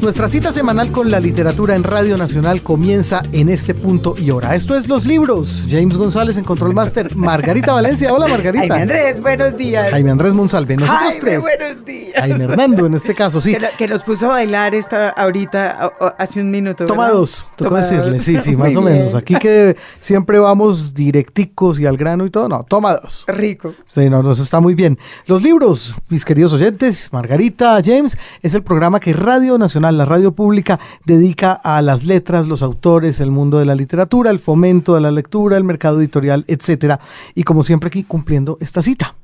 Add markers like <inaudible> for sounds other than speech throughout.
Nuestra cita semanal con la literatura en Radio Nacional comienza en este punto y hora. Esto es Los Libros. James González en Control Master. <laughs> Margarita Valencia. Hola, Margarita. Jaime Andrés, buenos días. Jaime Andrés Monsalve. Nosotros Jaime, tres. buenos días. Jaime Hernando, en este caso, sí. Que, lo- que nos puso a bailar esta ahorita, a- a- hace un minuto. Toma dos, tocó Toma decirle, dos. sí, sí, <laughs> Muy más o bien. menos. Aquí que siempre vamos directicos y al grano y todo, no, toma dos. Rico. Sí, no, no, eso está muy bien. Los libros, mis queridos oyentes, Margarita, James, es el programa que Radio Nacional, la radio pública, dedica a las letras, los autores, el mundo de la literatura, el fomento de la lectura, el mercado editorial, etcétera. Y como siempre aquí cumpliendo esta cita.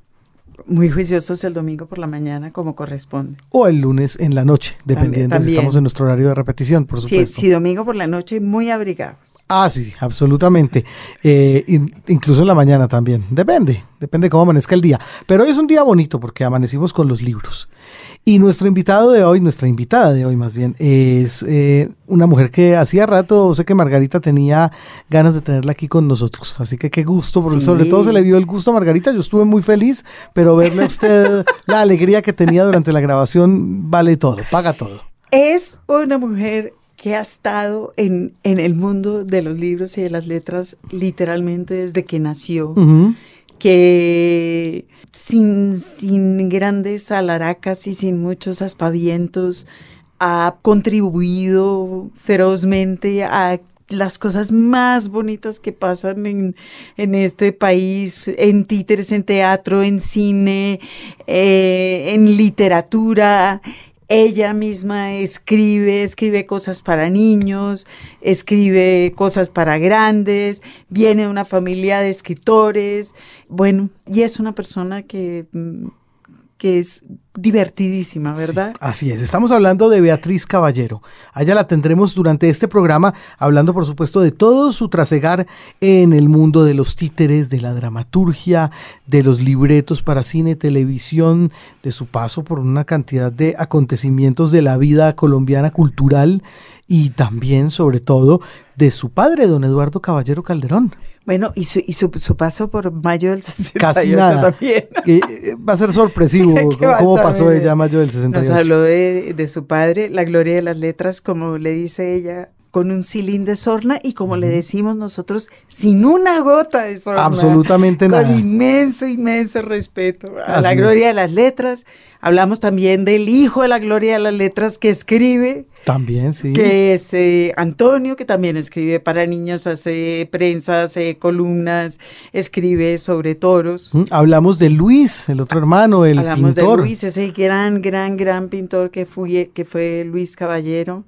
Muy juiciosos el domingo por la mañana, como corresponde. O el lunes en la noche, dependiendo si también. estamos en nuestro horario de repetición, por Sí, supuesto. sí, domingo por la noche, muy abrigados. Ah, sí, absolutamente. Eh, in- incluso en la mañana también. Depende, depende cómo amanezca el día. Pero hoy es un día bonito porque amanecimos con los libros. Y nuestro invitado de hoy, nuestra invitada de hoy más bien, es eh, una mujer que hacía rato, sé que Margarita tenía ganas de tenerla aquí con nosotros. Así que qué gusto, porque Sí. sobre todo se le vio el gusto a Margarita. Yo estuve muy feliz, pero verle a usted <laughs> la alegría que tenía durante la grabación vale todo, paga todo. Es una mujer que ha estado en, en el mundo de los libros y de las letras literalmente desde que nació. Que sin, sin grandes alaracas y sin muchos aspavientos ha contribuido ferozmente a las cosas más bonitas que pasan en, en este país, en títeres, en teatro, en cine, eh, en literatura. Ella misma escribe, escribe cosas para niños, escribe cosas para grandes, viene de una familia de escritores, bueno, y es una persona que, mm, que es divertidísima, ¿verdad? Sí, así es. Estamos hablando de Beatriz Caballero. A ella la tendremos durante este programa, hablando, por supuesto, de todo su trasegar en el mundo de los títeres, de la dramaturgia, de los libretos para cine, televisión, de su paso por una cantidad de acontecimientos de la vida colombiana cultural y también, sobre todo, de su padre, don Eduardo Caballero Calderón. Bueno, y su, y su, su paso por mayo del 68 <laughs> Casi nada. también. <laughs> Que eh, va a ser sorpresivo <laughs> cómo pasó bien. ella a mayo del Nos 68. habló de, de su padre, la gloria de las letras, como le dice ella, con un cilín de sorna y como le decimos nosotros, sin una gota de sorna. Absolutamente con nada. inmenso, inmenso respeto a Así la es. gloria de las letras. Hablamos también del hijo de la gloria de las letras que escribe, También, sí. que es eh, Antonio, que también escribe para niños, hace prensa, hace columnas, escribe sobre toros. Mm, Hablamos de Luis, el otro hermano, el Hablamos pintor. de Luis, ese gran, gran, gran pintor que fue, que fue Luis Caballero.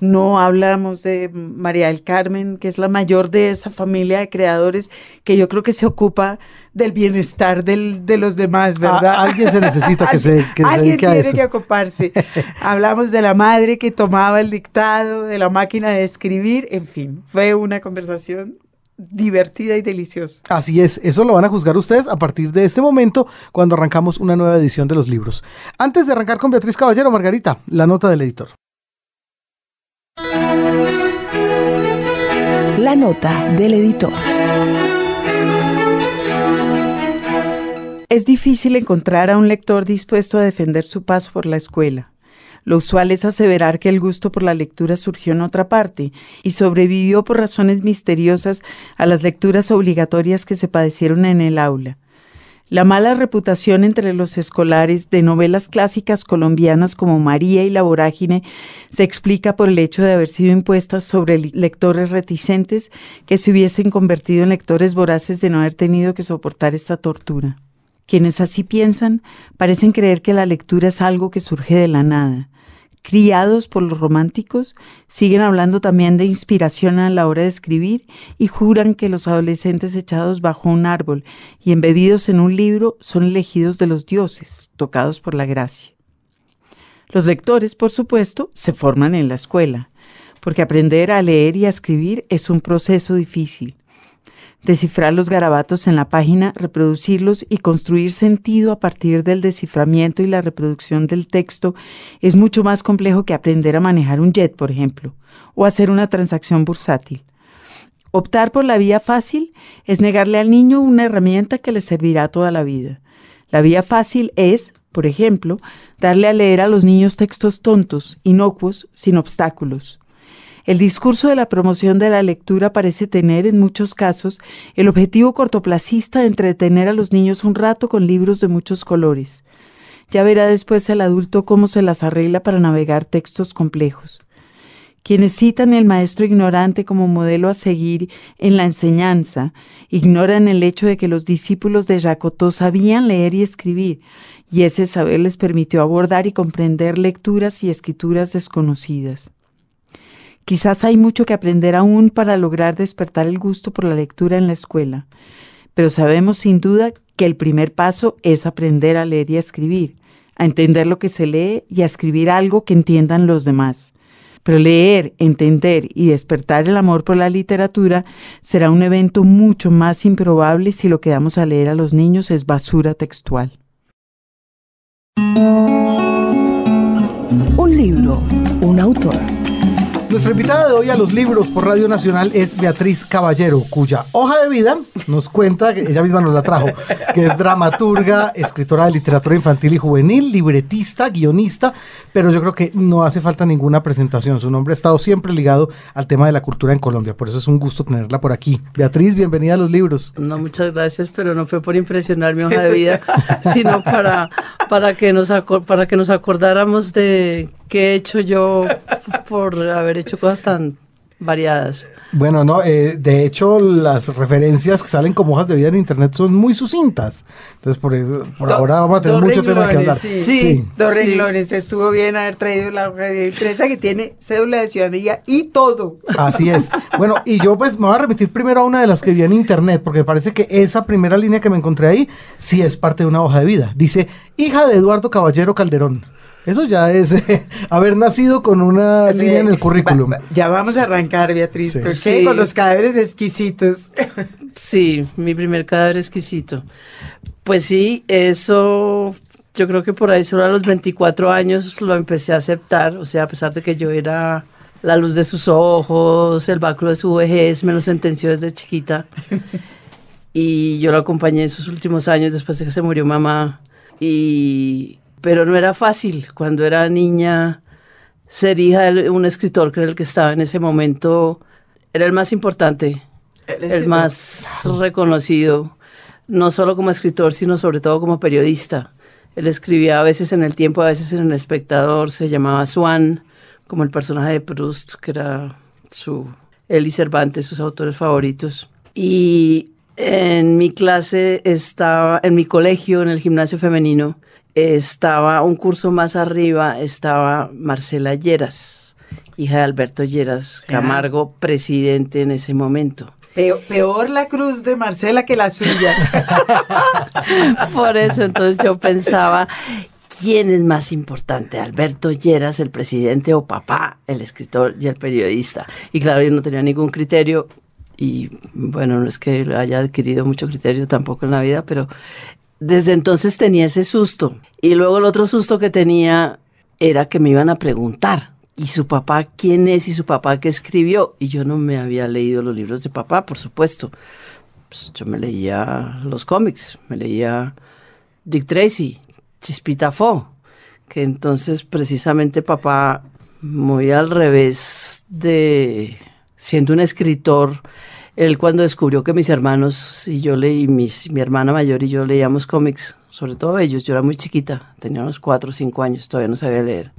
No hablamos de María del Carmen, que es la mayor de esa familia de creadores que yo creo que se ocupa del bienestar del- de los demás, ¿verdad? A- alguien se necesita que se- que se Alguien <laughs> dedique a tiene eso. que ocuparse. hablamos de la madre que tomaba el dictado, de la máquina de escribir, en fin, fue una conversación divertida y deliciosa. Así es, eso lo van a juzgar ustedes a partir de este momento cuando arrancamos una nueva edición de los libros. Antes de arrancar con Beatriz Caballero, Margarita, la nota del editor. La nota del editor. Es difícil encontrar a un lector dispuesto a defender su paso por la escuela. Lo usual es aseverar que el gusto por la lectura surgió en otra parte y sobrevivió por razones misteriosas a las lecturas obligatorias que se padecieron en el aula. La mala reputación entre los escolares de novelas clásicas colombianas como María y La Vorágine se explica por el hecho de haber sido impuestas sobre lectores reticentes que se hubiesen convertido en lectores voraces de no haber tenido que soportar esta tortura. Quienes así piensan parecen creer que la lectura es algo que surge de la nada. Criados por los románticos, siguen hablando también de inspiración a la hora de escribir y juran que los adolescentes echados bajo un árbol y embebidos en un libro son elegidos de los dioses, tocados por la gracia. Los lectores, por supuesto, se forman en la escuela, porque aprender a leer y a escribir es un proceso difícil descifrar los garabatos en la página, reproducirlos y construir sentido a partir del desciframiento y la reproducción del texto es mucho más complejo que aprender a manejar un jet, por ejemplo, o hacer una transacción bursátil. Optar por la vía fácil es negarle al niño una herramienta que le servirá toda la vida. La vía fácil es, por ejemplo, darle a leer a los niños textos tontos, inocuos, sin obstáculos. El discurso de la promoción de la lectura parece tener, en muchos casos, el objetivo cortoplacista de entretener a los niños un rato con libros de muchos colores. Ya verá después el adulto cómo se las arregla para navegar textos complejos. Quienes citan el maestro ignorante como modelo a seguir en la enseñanza, ignoran el hecho de que los discípulos de Jacotot sabían leer y escribir, y ese saber les permitió abordar y comprender lecturas y escrituras desconocidas. Quizás hay mucho que aprender aún para lograr despertar el gusto por la lectura en la escuela, pero sabemos sin duda que el primer paso es aprender a leer y a escribir, a entender lo que se lee y a escribir algo que entiendan los demás. Pero leer, entender y despertar el amor por la literatura será un evento mucho más improbable si lo que damos a leer a los niños es basura textual. Un libro, un autor. Nuestra invitada de hoy a los libros por Radio Nacional es Beatriz Caballero, cuya hoja de vida nos cuenta, ella misma nos la trajo, que es dramaturga, escritora de literatura infantil y juvenil, libretista, guionista, pero yo creo que no hace falta ninguna presentación. Su nombre ha estado siempre ligado al tema de la cultura en Colombia, por eso es un gusto tenerla por aquí. Beatriz, bienvenida a los libros. No, muchas gracias, pero no fue por impresionar mi hoja de vida, sino para, para, que, nos para que nos acordáramos de qué he hecho yo por haber hecho cosas tan variadas. Bueno, no, eh, de hecho las referencias que salen como hojas de vida en internet son muy sucintas. Entonces por eso, por ahora vamos a tener mucho tema que hablar. Sí, dos renglones. Estuvo bien haber traído la hoja de vida que tiene cédula de ciudadanía y todo. Así es. Bueno, y yo pues me voy a remitir primero a una de las que vi en internet, porque me parece que esa primera línea que me encontré ahí sí es parte de una hoja de vida. Dice, hija de Eduardo Caballero Calderón. Eso ya es eh, <laughs> haber nacido con una línea en el currículum. ya vamos a arrancar, Beatriz, con los cadáveres exquisitos. Sí, mi primer cadáver exquisito. Pues sí, eso yo creo que por ahí solo a los 24 años lo empecé a aceptar, o sea, a pesar de que yo era la luz de sus ojos, el báculo de su vejez, me lo sentenció desde chiquita. y yo lo acompañé en sus últimos años después de que se murió mamá. Y pero no era fácil cuando era niña ser hija de un escritor que era el que estaba en ese momento, era el más importante, el, más reconocido, no solo como escritor, sino sobre todo como periodista. Él escribía a veces en El Tiempo, a veces en El Espectador, se llamaba Swan, como el personaje de Proust, que era su, él y Cervantes, sus autores favoritos. Y en mi clase estaba, en mi colegio, en el gimnasio femenino, estaba un curso más arriba, estaba Marcela Lleras, hija de Alberto Lleras Camargo, presidente en ese momento. Peor, la cruz de Marcela que la suya. <laughs> Por eso entonces yo pensaba, ¿quién es más importante? Alberto Lleras, el presidente, o papá, el escritor y el periodista. Y claro, yo no tenía ningún criterio. Y bueno, no es que haya adquirido mucho criterio tampoco en la vida, pero desde entonces tenía ese susto. Y luego el otro susto que tenía era que me iban a preguntar, ¿y su papá quién es y su papá qué escribió? Y yo no me había leído los libros de papá, por supuesto. Pues yo me leía los cómics, me leía Dick Tracy, Chispita Fo, que entonces precisamente papá, muy al revés de siendo un escritor, él cuando descubrió que mis hermanos y yo leí, mis, mi hermana mayor y yo leíamos cómics, sobre todo ellos, yo era muy chiquita, tenía unos cuatro o cinco años, todavía no sabía leer,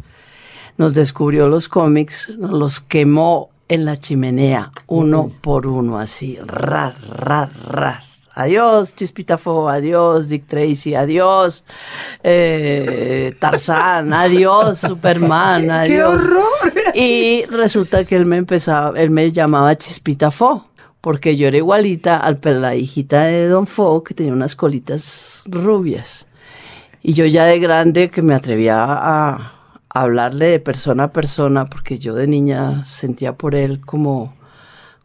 nos descubrió los cómics, nos los quemó en la chimenea, uno por uno, así, ras, ras, ras. Adiós, Chispitafo, adiós, Dick Tracy, adiós, eh, Tarzán, adiós, Superman, <laughs> adiós. ¡Qué horror! Y resulta que él me empezaba, él me llamaba Chispitafo porque yo era igualita a la hijita de Don Fo, que tenía unas colitas rubias. Y yo ya de grande que me atrevía a, hablarle de persona a persona, porque yo de niña sentía por él como,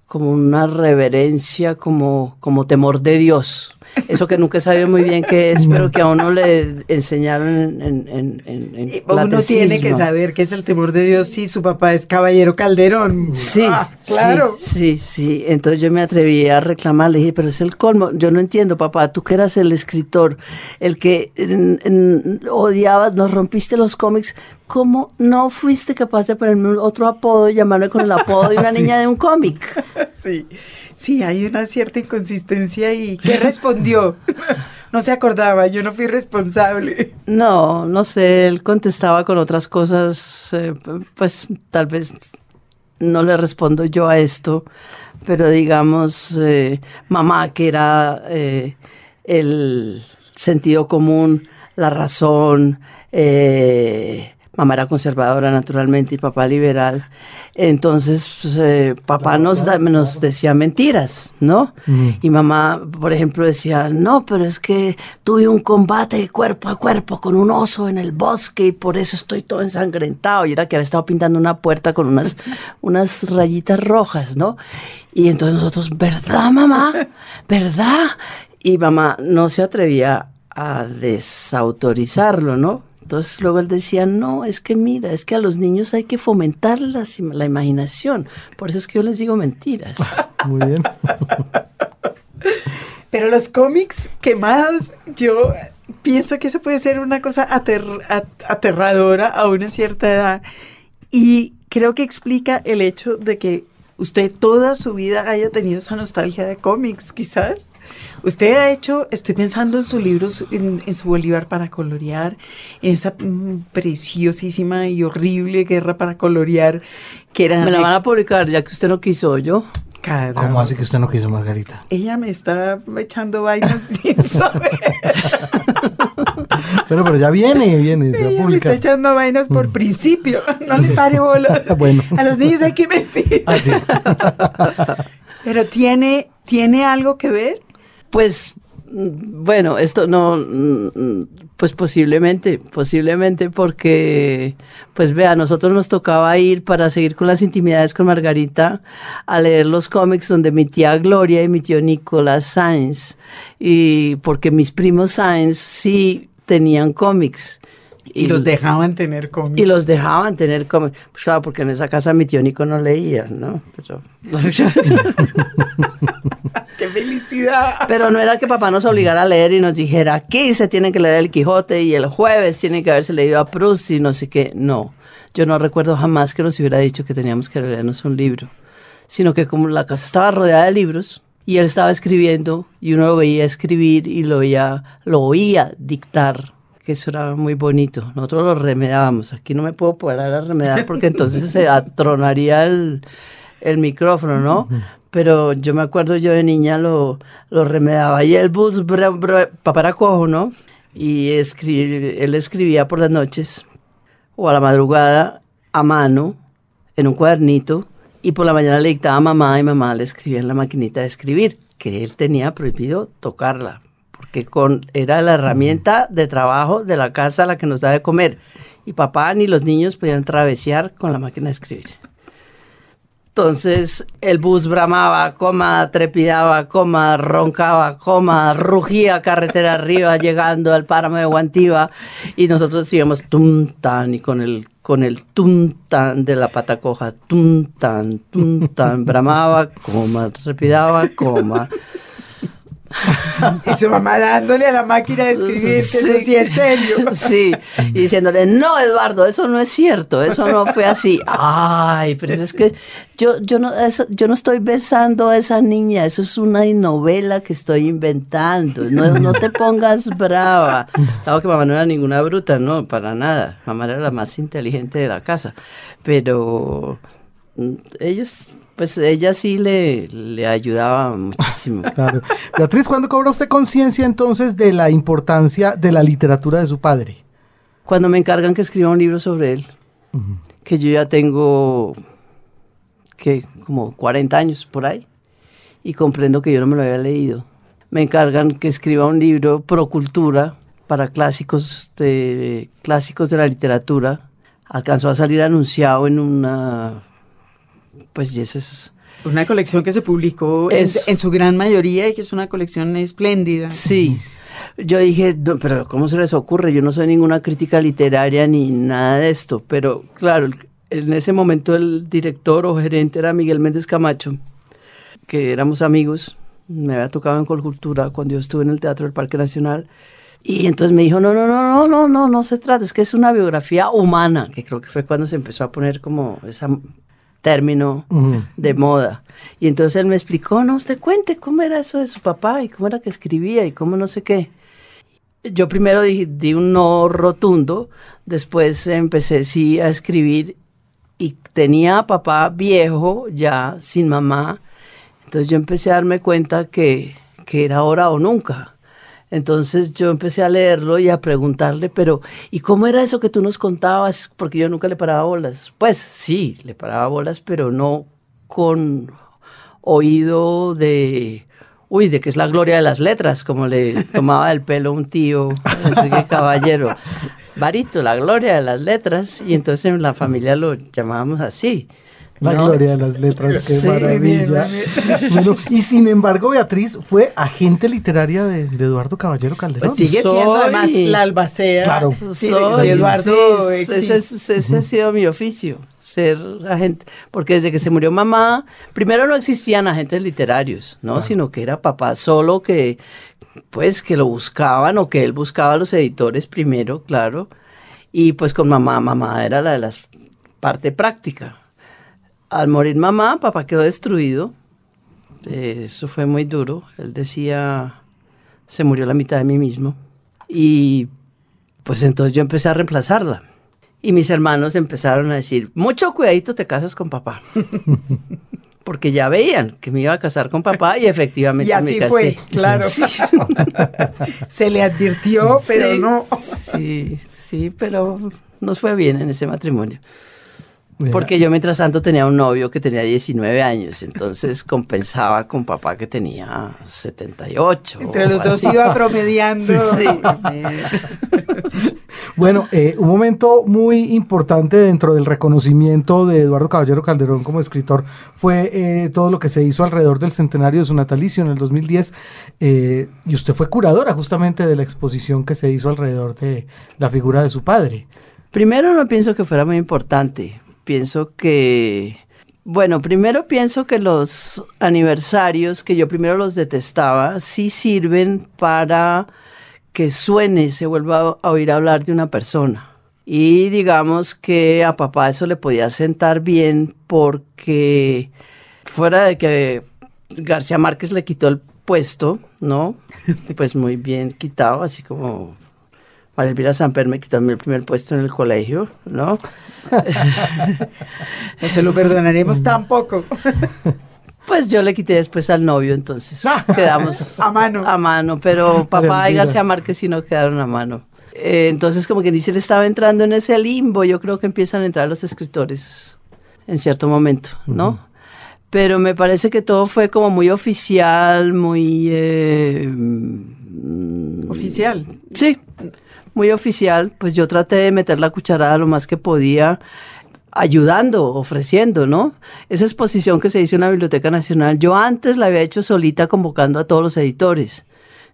como una reverencia, como, como temor de Dios. Eso que nunca sabido muy bien qué es, pero que a uno le enseñaron en, en, en, en Uno tiene que saber qué es el temor de Dios si su papá es caballero Calderón. Sí, ah, claro. Sí, sí, sí. Entonces yo me atreví a reclamar, le dije, pero es el colmo. Yo no entiendo, papá, tú que eras el escritor, el que odiabas, nos rompiste los cómics, ¿cómo no fuiste capaz de ponerme otro apodo y llamarme con el apodo de una <laughs> niña de un cómic? Sí, sí, hay una cierta inconsistencia y ¿qué respondió? No se acordaba, yo no fui responsable. No, no sé, él contestaba con otras cosas, eh, pues tal vez no le respondo yo a esto, pero digamos, eh, mamá, que era eh, el sentido común, la razón, eh, Mamá era conservadora naturalmente y papá liberal. Entonces, pues, eh, papá nos, nos decía mentiras, ¿no? Y mamá, por ejemplo, decía, no, pero es que tuve un combate cuerpo a cuerpo con un oso en el bosque y por eso estoy todo ensangrentado. Y era que había estado pintando una puerta con unas, <laughs> unas rayitas rojas, ¿no? Y entonces nosotros, ¿verdad, mamá? ¿Verdad? Y mamá no se atrevía a desautorizarlo, ¿no? Entonces luego él decía, no, es que mira, es que a los niños hay que fomentar la, la imaginación. Por eso es que yo les digo mentiras. <laughs> Muy bien. Pero los cómics quemados, yo pienso que eso puede ser una cosa aterradora a una cierta edad. Y creo que explica el hecho de que usted toda su vida haya tenido esa nostalgia de cómics, quizás. Usted ha hecho, estoy pensando en sus libros, en, su Bolívar para colorear, en esa mm, preciosísima y horrible guerra para colorear que era... Me la van a publicar ya que usted no quiso yo. ¿Cómo así que usted no quiso, Margarita? Ella me está echando vainas <laughs> sin saber. <laughs> Pero, pero ya viene, viene, se va a publicar. Me está echando vainas por mm. principio. No le pare bola. <laughs> bueno. A los niños hay que mentir. Ah, sí. pero tiene, tiene algo que ver. Pues bueno, esto no, mm, pues posiblemente, posiblemente porque, pues vea, a nosotros nos tocaba ir para seguir con las intimidades con Margarita a leer los cómics donde mi tía Gloria y mi tío Nicolás Sainz, y porque mis primos Sainz sí tenían cómics. Y, los dejaban tener cómics. Y los dejaban tener cómics. Pues claro, porque en esa casa mi tío Nico no leía, ¿no? Pero, <laughs> ¡Qué felicidad! Pero no era que papá nos obligara a leer y nos dijera, aquí se tiene que leer el Quijote y el jueves tiene que haberse leído a Proust y no sé qué. No, yo no recuerdo jamás que nos hubiera dicho que teníamos que leernos un libro. Sino que como la casa estaba rodeada de libros, y él estaba escribiendo y uno lo veía escribir y lo veía, lo oía dictar, que eso era muy bonito. Nosotros lo remedábamos. Aquí no me puedo parar a remedar porque entonces se atronaría el, el micrófono, ¿no? Pero yo me acuerdo yo de niña lo, lo remedaba y el bus, papá era cojo, ¿no? Y él escribía por las noches o a la madrugada a mano en un cuadernito y por la mañana le dictaba a mamá y mamá le escribía en la maquinita de escribir, que él tenía prohibido tocarla, porque con, era la herramienta de trabajo de la casa la que nos da de comer. Y papá ni los niños podían travesear con la máquina de escribir. Entonces el bus bramaba, coma, trepidaba, coma, roncaba, coma, rugía carretera arriba <laughs> llegando al páramo de Guantiva y nosotros íbamos tum tan y con el con el tuntan de la pata coja, tuntan, tuntan, bramaba, coma, repidaba, coma. <laughs> y su mamá dándole a la máquina de escribir que eso sí es serio. Sí, y diciéndole, no, Eduardo, eso no es cierto, eso no fue así. Ay, pero es que yo, yo, no, yo no estoy besando a esa niña, eso es una novela que estoy inventando, no, no te pongas brava. Claro que mamá no era ninguna bruta, no, para nada, mamá era la más inteligente de la casa, pero mm, ellos pues ella sí le, le ayudaba muchísimo. <laughs> Claro. Beatriz, ¿cuándo cobra usted conciencia entonces de la importancia de la literatura de su padre? Cuando me encargan que escriba un libro sobre él, que yo ya tengo, que como 40 años por ahí, y comprendo que yo no me lo había leído. Me encargan que escriba un libro pro cultura para clásicos de, clásicos de la literatura. Alcanzó a salir anunciado en una pues y ese es Una colección que se publicó en, Es- en su gran mayoría y que es una colección espléndida. Sí. Yo dije, "No, pero ¿cómo se les ocurre? Yo no soy ninguna crítica literaria ni nada de esto. Pero claro, en ese momento el director o gerente era Miguel Méndez Camacho, que éramos amigos. Me había tocado en Colcultura cuando yo estuve en el Teatro del Parque Nacional. Y entonces me dijo, no, no, no, no, no, no, no se trata, es que es una biografía humana, que creo que fue cuando se empezó a poner como ese término de moda. Y entonces él me explicó, no, usted cuente cómo era eso de su papá y cómo era que escribía y cómo no sé qué. Yo primero di, di un no rotundo, después empecé sí a escribir y tenía a papá viejo ya sin mamá. Entonces yo empecé a darme cuenta que, que era ahora o nunca. Entonces yo empecé a leerlo y a preguntarle, pero ¿y cómo era eso que tú nos contabas? Porque yo nunca le paraba bolas. Pues sí, le paraba bolas, pero no con oído de, uy, de que es la gloria de las letras, como le tomaba el pelo un tío, Enrique Caballero. Barito, la gloria de las letras, y entonces en la familia lo llamábamos así. La ¿no? gloria de las letras, qué Sí, maravilla. Bueno, y sin embargo, Beatriz fue agente literaria de, de Eduardo Caballero Calderón. Pues Sigue siendo Soy- además la albacea. Claro. Sí, Soy- sí, Eduardo sí, ese, ese- ese ha sido mi oficio, ser agente, porque desde que se murió mamá, primero no existían agentes literarios, ¿no? Sino que era papá solo que, pues, que lo buscaban o que él buscaba a los editores primero, claro, y pues con mamá, mamá era la de la parte práctica. Al morir mamá, papá quedó destruido, Eh, eso fue muy duro, él decía, se murió la mitad de mí mismo, y pues entonces yo empecé a reemplazarla. Y mis hermanos empezaron a decir, mucho cuidadito te casas con papá. <laughs> Porque ya veían que me iba a casar con papá y efectivamente Y me así casé. fue, claro. Sí. <laughs> Se le advirtió, pero Sí, no. Sí, sí, pero nos fue bien en ese matrimonio. Porque yo mientras tanto tenía un novio que tenía 19 años, entonces <laughs> compensaba con papá que tenía 78. Entre los dos así. iba <laughs> promediando. Sí, sí. <laughs> Bueno, eh, un momento muy importante dentro del reconocimiento de Eduardo Caballero Calderón como escritor fue eh, todo lo que se hizo alrededor del centenario de su natalicio en el 2010. eh, y usted fue curadora justamente de la exposición que se hizo alrededor de la figura de su padre. Primero no pienso que fuera muy importante. Pienso que, bueno, primero pienso que los aniversarios, que yo primero los detestaba, sí sirven para que suene, se vuelva a oír hablar de una persona. Y digamos que a papá eso le podía sentar bien porque fuera de que García Márquez le quitó el puesto, ¿no? <laughs> Pues muy bien quitado, así como María Elvira Samper me quitó a mí el primer puesto en el colegio, ¿no? <laughs> no se lo perdonaremos tampoco. <laughs> Pues yo le quité después al novio, entonces <laughs> quedamos A mano. A mano, pero papá y. García Márquez sí no quedaron a mano. Eh, entonces, como que dice, él estaba entrando en ese limbo. Yo creo que empiezan a entrar los escritores en cierto momento, ¿no? Pero me parece que todo fue como muy oficial, muy... eh, mm, Oficial. Sí, muy oficial. Pues yo traté de meter la cucharada lo más que podía, ayudando, ofreciendo, ¿no? Esa exposición que se hizo en la Biblioteca Nacional, yo antes la había hecho solita convocando a todos los editores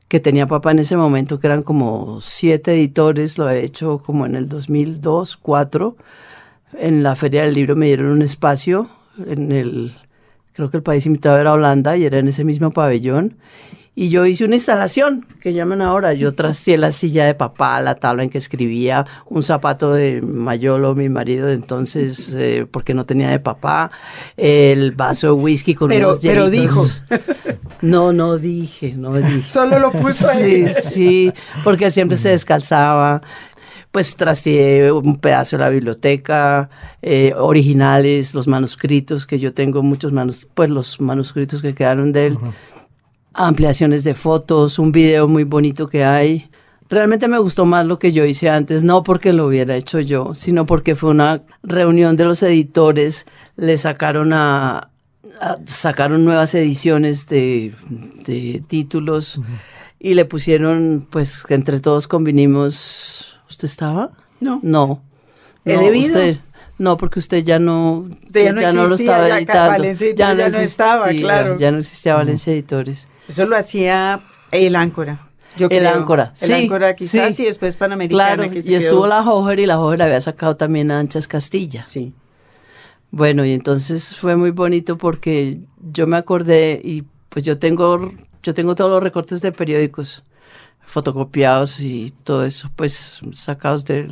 que tenía papá en ese momento, que eran como siete editores, lo había hecho como en el 2002, 2004. En la Feria del Libro me dieron un espacio en el, creo que el país invitado era Holanda y era en ese mismo pabellón. Y yo hice una instalación, que llaman ahora. Yo trasteé la silla de papá, la tabla en que escribía, un zapato de Mayolo, mi marido de entonces, eh, porque no tenía de papá, el vaso de whisky con Pero- unos pero hielitos. <laughs> No, no dije, no dije. Solo lo puso ahí. Sí, sí, porque él siempre se descalzaba. Pues trasteé un pedazo de la biblioteca, eh, originales, los manuscritos, que yo tengo muchos manuscritos, pues los manuscritos que quedaron de él, ampliaciones de fotos, un video muy bonito que hay. Realmente me gustó más lo que yo hice antes, no porque lo hubiera hecho yo, sino porque fue una reunión de los editores, le sacaron a, a- sacaron nuevas ediciones de, de títulos y le pusieron, pues, que entre todos convinimos. ¿Usted estaba? No. No. ¿He No, debido? usted- No, porque usted ya no, ya no, lo estaba ya editando. Valencia ya, no, estaba, claro. Ya no existía Valencia Editores. Eso lo hacía el Áncora. Yo el creo. Áncora, el sí. Áncora quizás sí. y después Panamericana. Claro, y estuvo la Hojer y la Hojer había sacado también a Anchas Castilla. Sí. Bueno, y entonces fue muy bonito porque yo me acordé y pues yo tengo, yo tengo todos los recortes de periódicos fotocopiados y todo eso, pues sacados de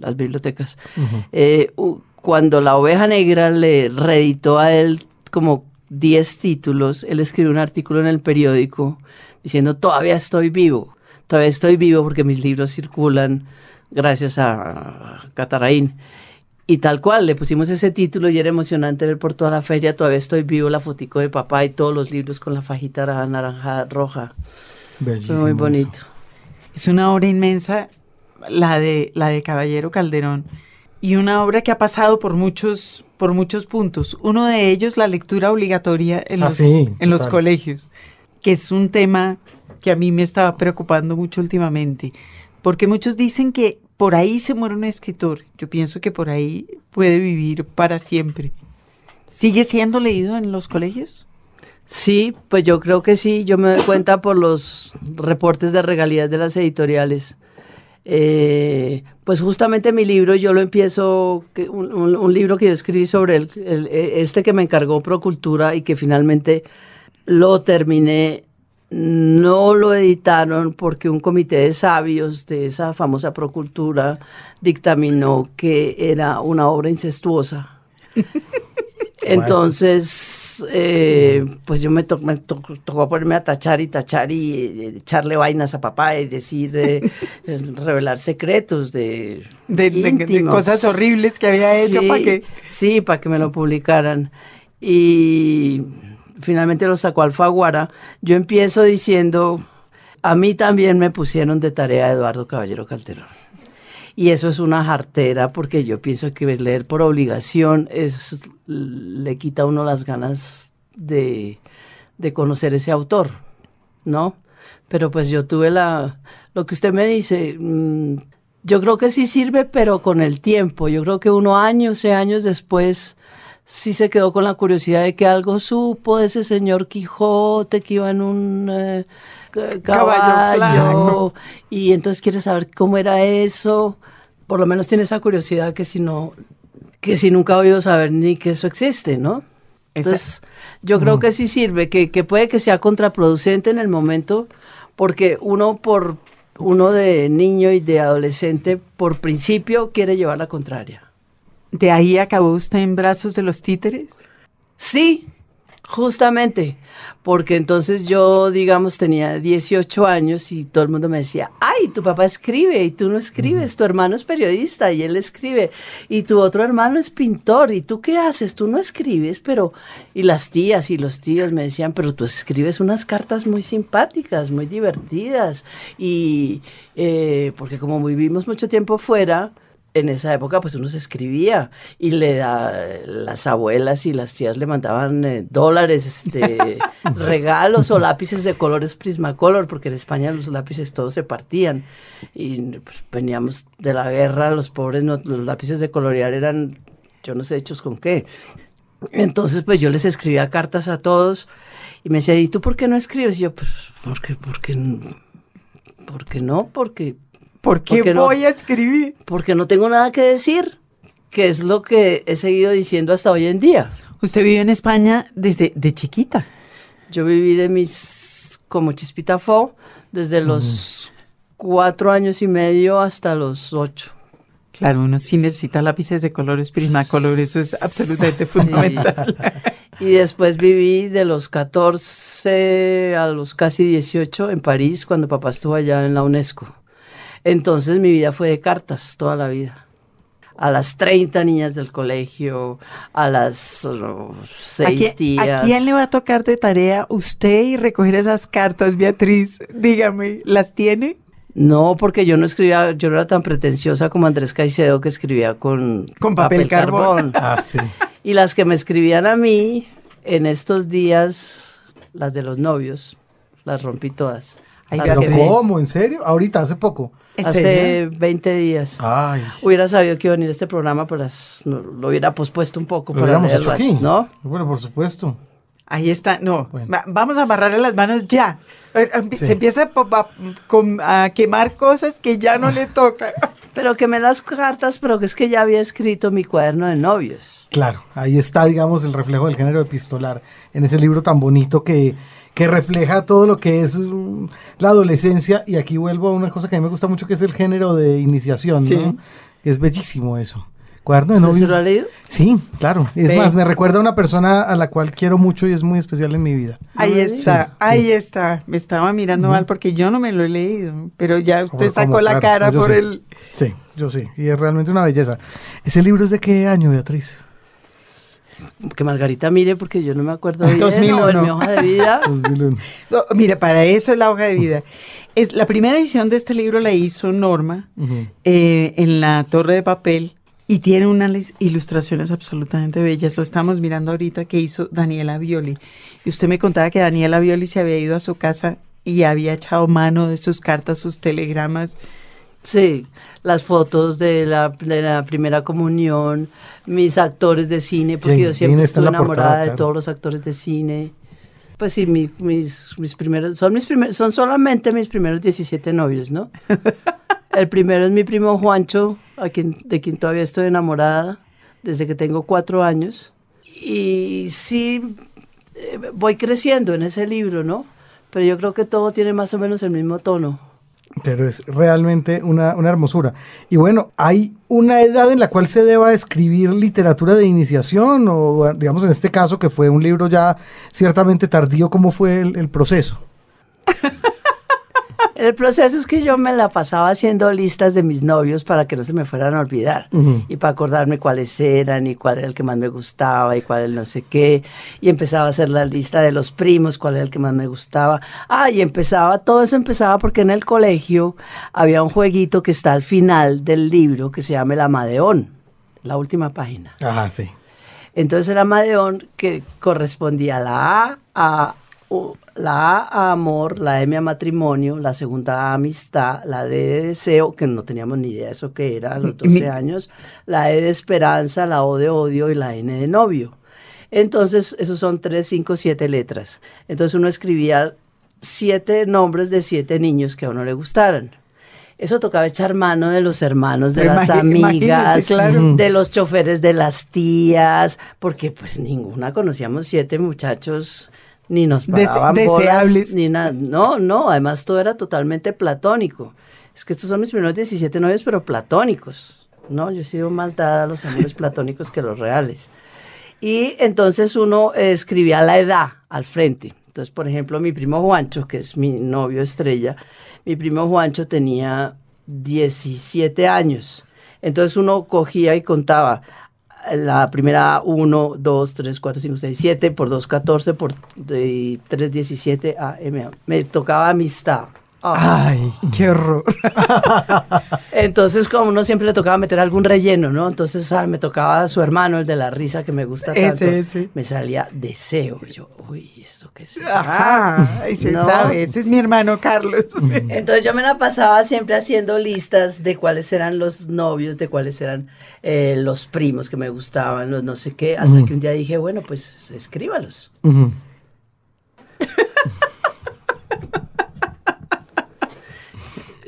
las bibliotecas. Uh -huh. eh, cuando la oveja negra le reeditó a él como 10 títulos, él escribió un artículo en el periódico diciendo, todavía estoy vivo, todavía estoy vivo porque mis libros circulan gracias a Cataraín. Y tal cual, le pusimos ese título y era emocionante ver por toda la feria, todavía estoy vivo, la fotico de papá y todos los libros con la fajita naranja roja. Bellísimo Fue muy bonito. Eso. Es una obra inmensa, la de, la de Caballero Calderón, y una obra que ha pasado por muchos, por muchos puntos. Uno de ellos, la lectura obligatoria en, ah, los, sí, en los colegios, que es un tema que a mí me estaba preocupando mucho últimamente, porque muchos dicen que por ahí se muere un escritor. Yo pienso que por ahí puede vivir para siempre. ¿Sigue siendo leído en los colegios? Sí, pues yo creo que sí. Yo me doy cuenta por los reportes de regalías de las editoriales. Eh, pues justamente mi libro, yo lo empiezo, un, libro que yo escribí sobre el, el, este que me encargó Procultura y que finalmente lo terminé no lo editaron porque un comité de sabios de esa famosa procultura dictaminó que era una obra incestuosa. <laughs> Entonces, eh, pues yo me, to me to tocó ponerme a tachar y tachar y eh, echarle vainas a papá y decir, de, <laughs> revelar secretos de, de, de, de, cosas horribles que había hecho sí, para que... Sí, para que me lo publicaran. Y finalmente lo sacó Alfaguara, yo empiezo diciendo, a mí también me pusieron de tarea Eduardo Caballero Calderón. Y eso es una jartera porque yo pienso que leer por obligación es, le quita a uno las ganas de, de conocer ese autor, ¿no? Pero pues yo tuve la, lo que usted me dice, mmm, yo creo que sí sirve, pero con el tiempo. Yo creo que uno años y años después sí se quedó con la curiosidad de que algo supo de ese señor Quijote que iba en un eh, caballo, caballo y entonces quiere saber cómo era eso. Por lo menos tiene esa curiosidad que si no, que si nunca ha oído saber ni que eso existe, ¿no? Entonces, yo creo que sí sirve, que, que puede que sea contraproducente en el momento, porque uno por uno de niño y de adolescente, por principio, quiere llevar la contraria. ¿De ahí acabó usted en brazos de los títeres? Sí, justamente, porque entonces yo, digamos, tenía 18 años y todo el mundo me decía, ay, tu papá escribe y tú no escribes, tu hermano es periodista y él escribe, y tu otro hermano es pintor, y tú qué haces, tú no escribes, pero, y las tías y los tíos me decían, pero tú escribes unas cartas muy simpáticas, muy divertidas, y eh, porque como vivimos mucho tiempo fuera, en esa época pues uno se escribía y le da las abuelas y las tías le mandaban eh, dólares este <laughs> regalos o lápices de colores Prismacolor porque en España los lápices todos se partían. Y pues, veníamos de la guerra los pobres no, los lápices de colorear eran yo no sé hechos con qué. Entonces pues yo les escribía cartas a todos y me decía ¿y tú por qué no escribes? y yo pues porque porque porque no porque ¿Por qué porque voy no, a escribir? Porque no tengo nada que decir, que es lo que he seguido diciendo hasta hoy en día. Usted vivió en España desde de chiquita. Yo viví de mis, como Chispita Fo, desde los mm. cuatro años y medio hasta los ocho. Claro, uno sí necesita lápices de colores Prismacolor, eso es absolutamente sí. fundamental. <laughs> Y después viví de los 14 a los casi 18 en París, cuando papá estuvo allá en la UNESCO. Entonces mi vida fue de cartas toda la vida. A las 30 niñas del colegio, a las uh, seis ¿A tías. ¿A quién le va a tocar de tarea usted y recoger esas cartas, Beatriz? Dígame, ¿las tiene? No, porque yo no escribía, yo no era tan pretenciosa como Andrés Caicedo que escribía con, con papel, papel carbón. carbón. <laughs> Ah, sí. Y las que me escribían a mí en estos días, las de los novios, las rompí todas. Ay, ¿Pero cómo? ¿En serio? Ahorita, hace poco. ¿En Hace serio? 20 días. Ay. Hubiera sabido que iba a venir este programa, pero las- no, lo hubiera pospuesto un poco Lo para hubiéramos hecho leerlas, aquí. ¿no? Bueno, por supuesto. Ahí está, no, Bueno. va- vamos a amarrarle las manos ya. Eh, eh, Sí. Se empieza a, a quemar cosas que ya no le toca. <laughs> Pero quemé las cartas, pero que es que ya había escrito mi cuaderno de novios. Claro, ahí está, digamos, el reflejo del género epistolar en ese libro tan bonito que, que refleja todo lo que es mm, la adolescencia. Y aquí vuelvo a una cosa que a mí me gusta mucho, que es el género de iniciación, Sí. ¿no? Que es bellísimo eso. Cuaderno de ¿Usted se novios. lo ha leído? Sí, claro. Es más, me recuerda a una persona a la cual quiero mucho y es muy especial en mi vida. Ahí Sí, está, ahí está. Me estaba mirando mal porque yo no me lo he leído, pero ya usted Como- sacó como, la claro, cara por sé. el... Sí, yo sí. Y es realmente una belleza. ¿Ese libro es de qué año, Beatriz? Que Margarita mire, porque yo no me acuerdo bien. 2001. o en mi hoja de vida. <laughs> 2001. No, mire, para eso es la hoja de vida. Es, la primera edición de este libro la hizo Norma eh, en la Torre de Papel y tiene unas ilustraciones absolutamente bellas. Lo estamos mirando ahorita que hizo Daniela Violi. Y usted me contaba que Daniela Violi se había ido a su casa y había echado mano de sus cartas, sus telegramas. Sí, las fotos de la, de la primera comunión, mis actores de cine, porque James yo siempre estuve enamorada portada, de todos los actores de cine. Pues sí, mi- mis, mis primeros, son mis primeros, son solamente mis primeros 17 novios, ¿no? <laughs> El primero es mi primo Juancho, a quien, de quien todavía estoy enamorada desde que tengo cuatro años. Y sí, eh, voy creciendo en ese libro, ¿no? Pero yo creo que todo tiene más o menos el mismo tono. Pero es realmente una, una hermosura. Y bueno, ¿hay una edad en la cual se deba escribir literatura de iniciación? O digamos en este caso que fue un libro ya ciertamente tardío, ¿cómo fue el, el proceso? <laughs> El proceso es que yo me la pasaba haciendo listas de mis novios para que no se me fueran a olvidar y para acordarme cuáles eran y cuál era el que más me gustaba y cuál era el no sé qué. Y empezaba a hacer la lista de los primos, cuál era el que más me gustaba. Ah, y empezaba, todo eso empezaba porque en el colegio había un jueguito que está al final del libro que se llama El Amadeón, la última página. Ajá, sí. Entonces el Amadeón que correspondía a la A a la A a amor, la M a matrimonio, la segunda a amistad, la D de deseo, que no teníamos ni idea de eso que era a los 12 años, la E de esperanza, la O de odio y la N de novio. Entonces, esos son tres, cinco, siete letras. Entonces uno escribía siete nombres de siete niños que a uno le gustaran. Eso tocaba echar mano de los hermanos, de Pero las amigas, claro. de los choferes de las tías, porque pues ninguna conocíamos siete muchachos ni nos paraban bolas, deseables. ni nada. No, no, además todo era totalmente platónico. Es que estos son mis primeros 17 novios, pero platónicos. No, yo he sido más dada a los amores platónicos que los reales. Y entonces uno eh, escribía la edad al frente. Entonces, por ejemplo, mi primo Juancho, que es mi novio estrella, mi primo Juancho tenía 17 años. Entonces uno cogía y contaba la primera 1, 2, 3, 4, 5, 6, 7, por 2, 14, por 3, 17, A, M. A. Me tocaba amistad. Ah. Ay, qué horror. <laughs> Entonces, como uno siempre le tocaba meter algún relleno, ¿no? Entonces, ah, me tocaba a su hermano, el de la risa, que me gusta tanto. Ese, ese. Me salía deseo. Yo, uy, ¿esto qué es? Ajá, ahí se No. sabe. Ese es mi hermano Carlos. <laughs> Entonces yo me la pasaba siempre haciendo listas de cuáles eran los novios, de cuáles eran eh, los primos que me gustaban, los no sé qué, hasta que un día dije, bueno, pues escríbalos. <laughs>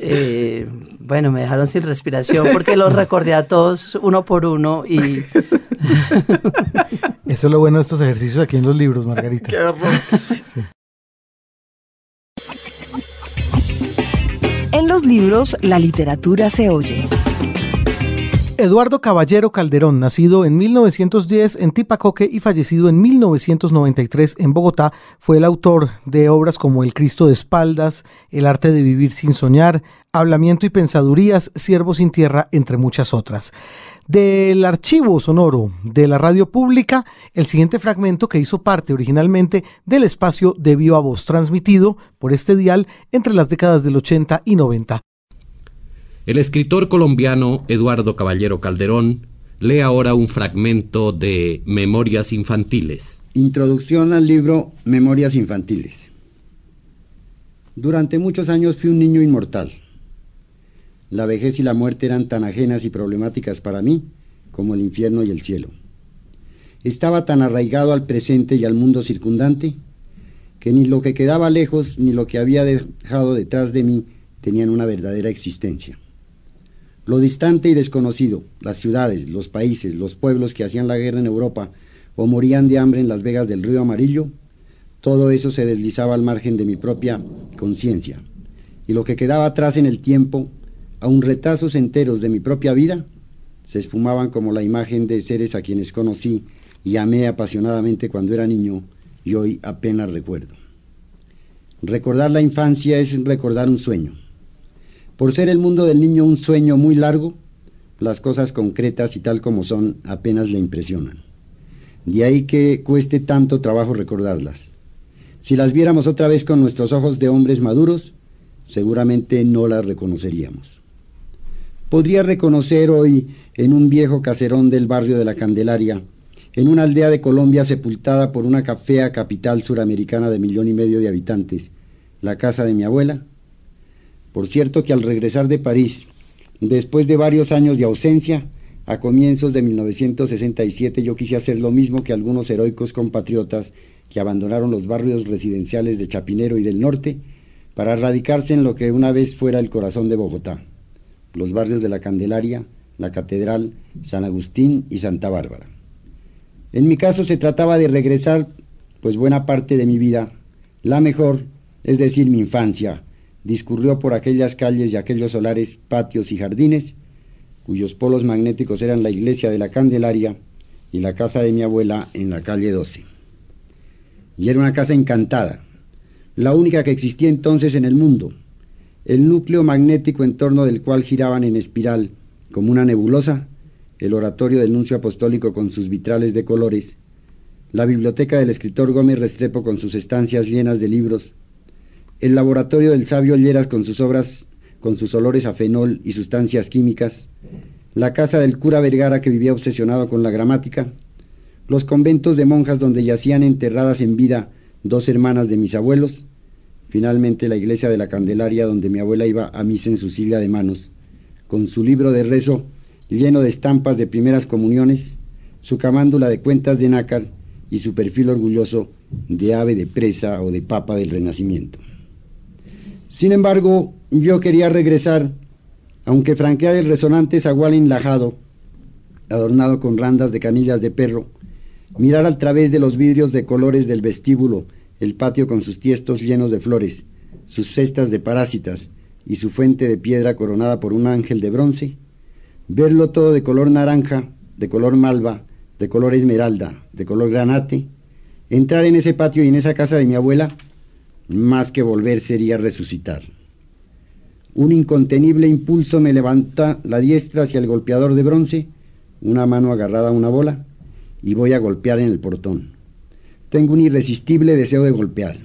Eh, bueno, me dejaron sin respiración porque los <laughs> recordé a todos uno por uno y <laughs> Eso es lo bueno de estos ejercicios aquí en los libros, Margarita. Sí. En los libros, la literatura se oye. Eduardo Caballero Calderón, nacido en 1910 en Tipacoque y fallecido en 1993 en Bogotá, fue el autor de obras como El Cristo de Espaldas, El arte de vivir sin soñar, Hablamiento y pensadurías, Siervo sin tierra, entre muchas otras. Del archivo sonoro de la radio pública, el siguiente fragmento que hizo parte originalmente del espacio de viva voz transmitido por este dial entre las décadas del 80 y 90. El escritor colombiano Eduardo Caballero Calderón lee ahora un fragmento de Memorias Infantiles. Introducción al libro Memorias Infantiles. Durante muchos años fui un niño inmortal. La vejez y la muerte eran tan ajenas y problemáticas para mí como el infierno y el cielo. Estaba tan arraigado al presente y al mundo circundante que ni lo que quedaba lejos ni lo que había dejado detrás de mí tenían una verdadera existencia. Lo distante y desconocido, las ciudades, los países, los pueblos que hacían la guerra en Europa o morían de hambre en las vegas del río Amarillo, todo eso se deslizaba al margen de mi propia conciencia. Y lo que quedaba atrás en el tiempo, aun retazos enteros de mi propia vida, se esfumaban como la imagen de seres a quienes conocí y amé apasionadamente cuando era niño y hoy apenas recuerdo. Recordar la infancia es recordar un sueño. Por ser el mundo del niño un sueño muy largo, las cosas concretas y tal como son apenas le impresionan. De ahí que cueste tanto trabajo recordarlas. Si las viéramos otra vez con nuestros ojos de hombres maduros, seguramente no las reconoceríamos. Podría reconocer hoy en un viejo caserón del barrio de la Candelaria, en una aldea de Colombia sepultada por una fea capital suramericana de millón y medio de habitantes, la casa de mi abuela, por cierto que al regresar de París, después de varios años de ausencia, a comienzos de 1967 yo quise hacer lo mismo que algunos heroicos compatriotas que abandonaron los barrios residenciales de Chapinero y del norte para radicarse en lo que una vez fuera el corazón de Bogotá, los barrios de la Candelaria, la Catedral, San Agustín y Santa Bárbara. En mi caso se trataba de regresar, pues buena parte de mi vida, la mejor, es decir, mi infancia, discurrió por aquellas calles y aquellos solares, patios y jardines, cuyos polos magnéticos eran la iglesia de la Candelaria y la casa de mi abuela en la calle 12. Y era una casa encantada, la única que existía entonces en el mundo, el núcleo magnético en torno del cual giraban en espiral, como una nebulosa, el oratorio del nuncio apostólico con sus vitrales de colores, la biblioteca del escritor Gómez Restrepo con sus estancias llenas de libros, el laboratorio del sabio Lleras con sus obras, con sus olores a fenol y sustancias químicas, la casa del cura Vergara que vivía obsesionado con la gramática, los conventos de monjas donde yacían enterradas en vida dos hermanas de mis abuelos, finalmente la iglesia de la Candelaria donde mi abuela iba a misa en su silla de manos, con su libro de rezo lleno de estampas de primeras comuniones, su camándula de cuentas de nácar y su perfil orgulloso de ave de presa o de papa del Renacimiento. Sin embargo, yo quería regresar, aunque franquear el resonante zagual enlajado, adornado con randas de canillas de perro, mirar al través de los vidrios de colores del vestíbulo, el patio con sus tiestos llenos de flores, sus cestas de parásitas y su fuente de piedra coronada por un ángel de bronce, verlo todo de color naranja, de color malva, de color esmeralda, de color granate, entrar en ese patio y en esa casa de mi abuela, más que volver sería resucitar. Un incontenible impulso me levanta la diestra hacia el golpeador de bronce, una mano agarrada a una bola, y voy a golpear en el portón. Tengo un irresistible deseo de golpear.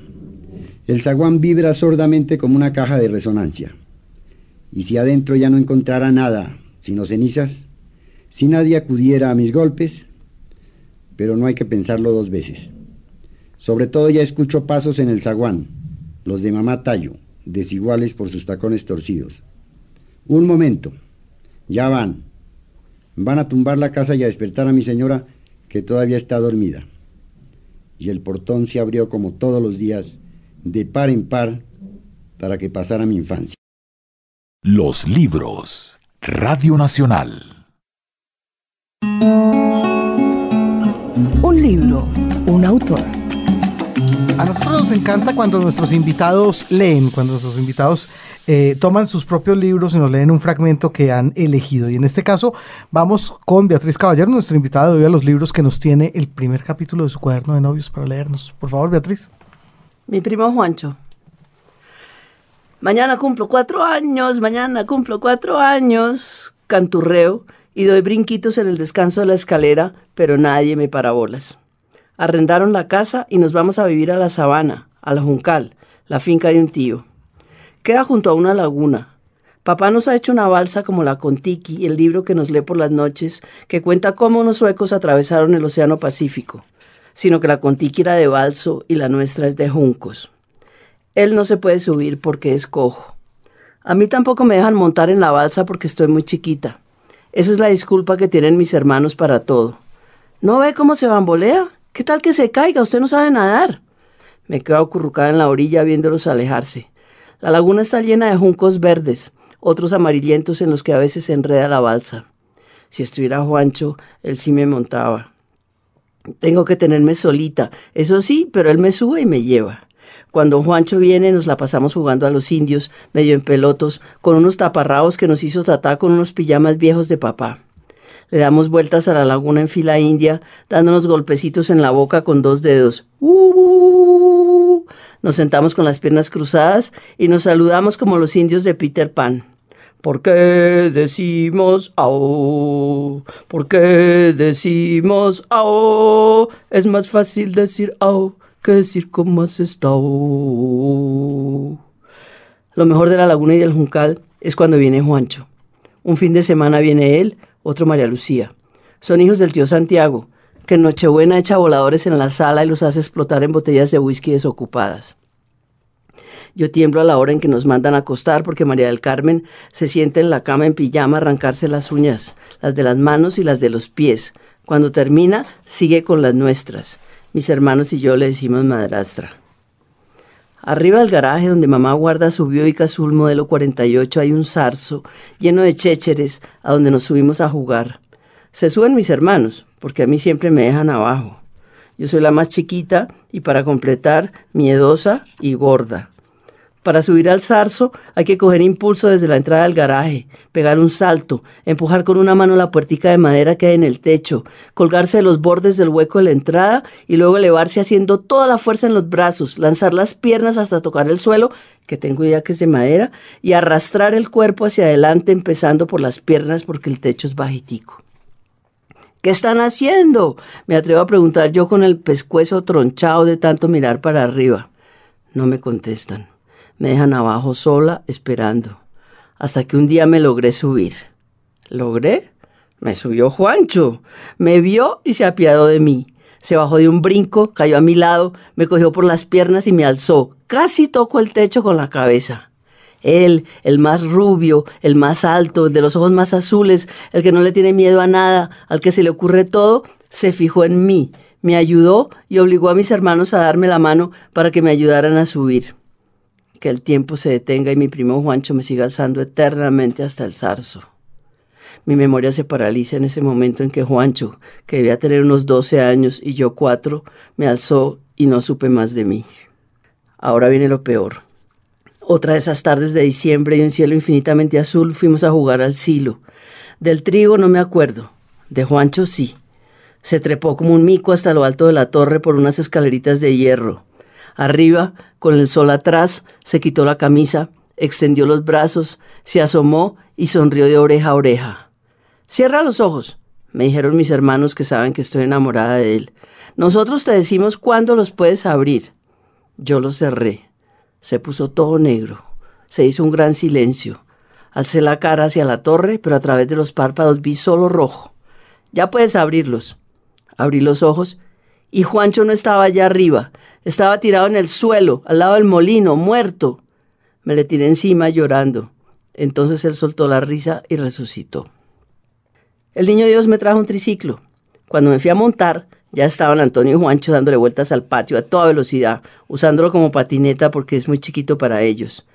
El zaguán vibra sordamente como una caja de resonancia. Y si adentro ya no encontrara nada, sino cenizas, si nadie acudiera a mis golpes, pero no hay que pensarlo dos veces. Sobre todo ya escucho pasos en el zaguán, los de mamá Tallo, desiguales por sus tacones torcidos. Un momento, ya van. Van a tumbar la casa y a despertar a mi señora, que todavía está dormida. Y el portón se abrió como todos los días, de par en par, para que pasara mi infancia. Los libros. Radio Nacional. Un libro, un autor. A nosotros nos encanta cuando nuestros invitados leen, cuando nuestros invitados eh, toman sus propios libros y nos leen un fragmento que han elegido. Y en este caso vamos con Beatriz Caballero, nuestra invitada de hoy a los libros que nos tiene el primer capítulo de su cuaderno de novios para leernos. Por favor, Beatriz. Mi primo Juancho. Mañana cumplo cuatro años, mañana cumplo cuatro años. Canturreo y doy brinquitos en el descanso de la escalera, pero nadie me parabolas arrendaron la casa y nos vamos a vivir a la sabana, a la Juncal, la finca de un tío. Queda junto a una laguna. Papá nos ha hecho una balsa como la Contiki, el libro que nos lee por las noches, que cuenta cómo unos suecos atravesaron el Océano Pacífico, sino que la Contiki era de balso y la nuestra es de juncos. Él no se puede subir porque es cojo. A mí tampoco me dejan montar en la balsa porque estoy muy chiquita. Esa es la disculpa que tienen mis hermanos para todo. ¿No ve cómo se bambolea? ¿Qué tal que se caiga? Usted no sabe nadar. Me quedo acurrucada en la orilla viéndolos alejarse. La laguna está llena de juncos verdes, otros amarillentos en los que a veces se enreda la balsa. Si estuviera Juancho, él sí me montaba. Tengo que tenerme solita, eso sí, pero él me sube y me lleva. Cuando Juancho viene nos la pasamos jugando a los indios, medio en pelotos, con unos taparrabos que nos hizo tratar con unos pijamas viejos de papá. Le damos vueltas a la laguna en fila india, dándonos golpecitos en la boca con dos dedos. ¡Uh! Nos sentamos con las piernas cruzadas y nos saludamos como los indios de Peter Pan. ¿Por qué decimos au? ¿Por qué decimos au? Es más fácil decir au que decir cómo has estado. Lo mejor de la laguna y del juncal es cuando viene Juancho. Un fin de semana viene él, otro María Lucía. Son hijos del tío Santiago, que en Nochebuena echa voladores en la sala y los hace explotar en botellas de whisky desocupadas. Yo tiemblo a la hora en que nos mandan a acostar porque María del Carmen se sienta en la cama en pijama a arrancarse las uñas, las de las manos y las de los pies. Cuando termina, sigue con las nuestras. Mis hermanos y yo le decimos madrastra. Arriba del garaje donde mamá guarda su Buick azul modelo 48 hay un zarzo lleno de chécheres a donde nos subimos a jugar. Se suben mis hermanos, porque a mí siempre me dejan abajo. Yo soy la más chiquita y para completar, miedosa y gorda. Para subir al zarzo hay que coger impulso desde la entrada del garaje, pegar un salto, empujar con una mano la puertica de madera que hay en el techo, colgarse de los bordes del hueco de la entrada y luego elevarse haciendo toda la fuerza en los brazos, lanzar las piernas hasta tocar el suelo, que tengo idea que es de madera, y arrastrar el cuerpo hacia adelante empezando por las piernas porque el techo es bajitico. ¿Qué están haciendo? Me atrevo a preguntar yo con el pescuezo tronchado de tanto mirar para arriba. No me contestan me dejan abajo sola esperando, hasta que un día me logré subir. ¿Logré? Me subió Juancho, me vio y se apiadó de mí. Se bajó de un brinco, cayó a mi lado, me cogió por las piernas y me alzó. Casi tocó el techo con la cabeza. Él, el más rubio, el más alto, el de los ojos más azules, el que no le tiene miedo a nada, al que se le ocurre todo, se fijó en mí, me ayudó y obligó a mis hermanos a darme la mano para que me ayudaran a subir que el tiempo se detenga y mi primo Juancho me siga alzando eternamente hasta el zarzo. Mi memoria se paraliza en ese momento en que Juancho, que debía tener unos 12 años y yo cuatro, me alzó y no supe más de mí. Ahora viene lo peor. Otra de esas tardes de diciembre y un cielo infinitamente azul fuimos a jugar al silo. Del trigo no me acuerdo, de Juancho sí. Se trepó como un mico hasta lo alto de la torre por unas escaleritas de hierro. Arriba, con el sol atrás, se quitó la camisa, extendió los brazos, se asomó y sonrió de oreja a oreja. Cierra los ojos, me dijeron mis hermanos que saben que estoy enamorada de él. Nosotros te decimos cuándo los puedes abrir. Yo los cerré. Se puso todo negro. Se hizo un gran silencio. Alcé la cara hacia la torre, pero a través de los párpados vi solo rojo. Ya puedes abrirlos. Abrí los ojos y Juancho no estaba allá arriba, estaba tirado en el suelo, al lado del molino, muerto. Me le tiré encima llorando. Entonces él soltó la risa y resucitó. El niño Dios me trajo un triciclo. Cuando me fui a montar, ya estaban Antonio y Juancho dándole vueltas al patio a toda velocidad, usándolo como patineta porque es muy chiquito para ellos.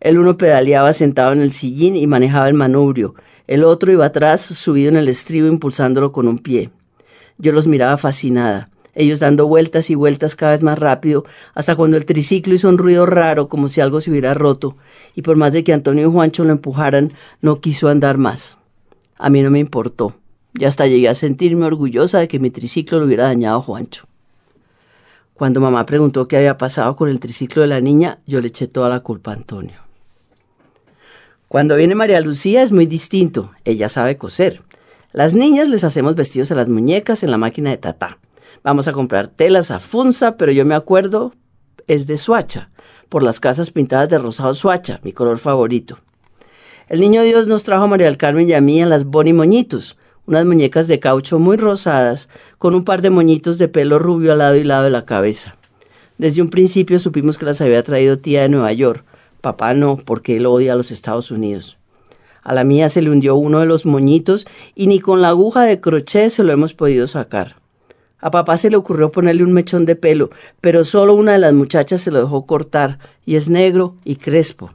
El uno pedaleaba sentado en el sillín y manejaba el manubrio. El otro iba atrás, subido en el estribo, impulsándolo con un pie. Yo los miraba fascinada ellos dando vueltas y vueltas cada vez más rápido, hasta cuando el triciclo hizo un ruido raro como si algo se hubiera roto, y por más de que Antonio y Juancho lo empujaran, no quiso andar más. A mí no me importó, y hasta llegué a sentirme orgullosa de que mi triciclo lo hubiera dañado Juancho. Cuando mamá preguntó qué había pasado con el triciclo de la niña, yo le eché toda la culpa a Antonio. Cuando viene María Lucía es muy distinto, ella sabe coser. Las niñas les hacemos vestidos a las muñecas en la máquina de tatá. Vamos a comprar telas a Funza, pero yo me acuerdo, es de Suacha, por las casas pintadas de rosado Suacha, mi color favorito. El niño Dios nos trajo a María del Carmen y a mí en las Boni Moñitos, unas muñecas de caucho muy rosadas, con un par de moñitos de pelo rubio al lado y lado de la cabeza. Desde un principio supimos que las había traído tía de Nueva York. Papá no, porque él odia a los Estados Unidos. A la mía se le hundió uno de los moñitos y ni con la aguja de crochet se lo hemos podido sacar. A papá se le ocurrió ponerle un mechón de pelo, pero solo una de las muchachas se lo dejó cortar, y es negro y crespo.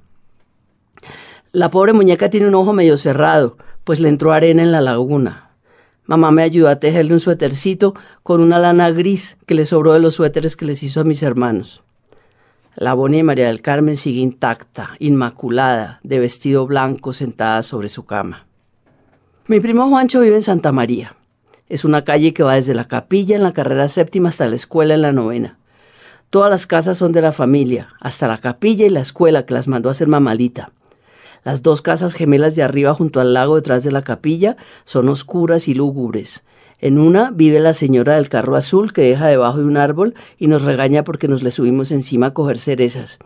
La pobre muñeca tiene un ojo medio cerrado, pues le entró arena en la laguna. Mamá me ayudó a tejerle un suétercito con una lana gris que le sobró de los suéteres que les hizo a mis hermanos. La Bonnie de María del Carmen sigue intacta, inmaculada, de vestido blanco, sentada sobre su cama. Mi primo Juancho vive en Santa María. Es una calle que va desde la capilla en la carrera séptima hasta la escuela en la novena. Todas las casas son de la familia, hasta la capilla y la escuela que las mandó a hacer mamalita. Las dos casas gemelas de arriba junto al lago detrás de la capilla son oscuras y lúgubres. En una vive la señora del carro azul que deja debajo de un árbol y nos regaña porque nos le subimos encima a coger cerezas.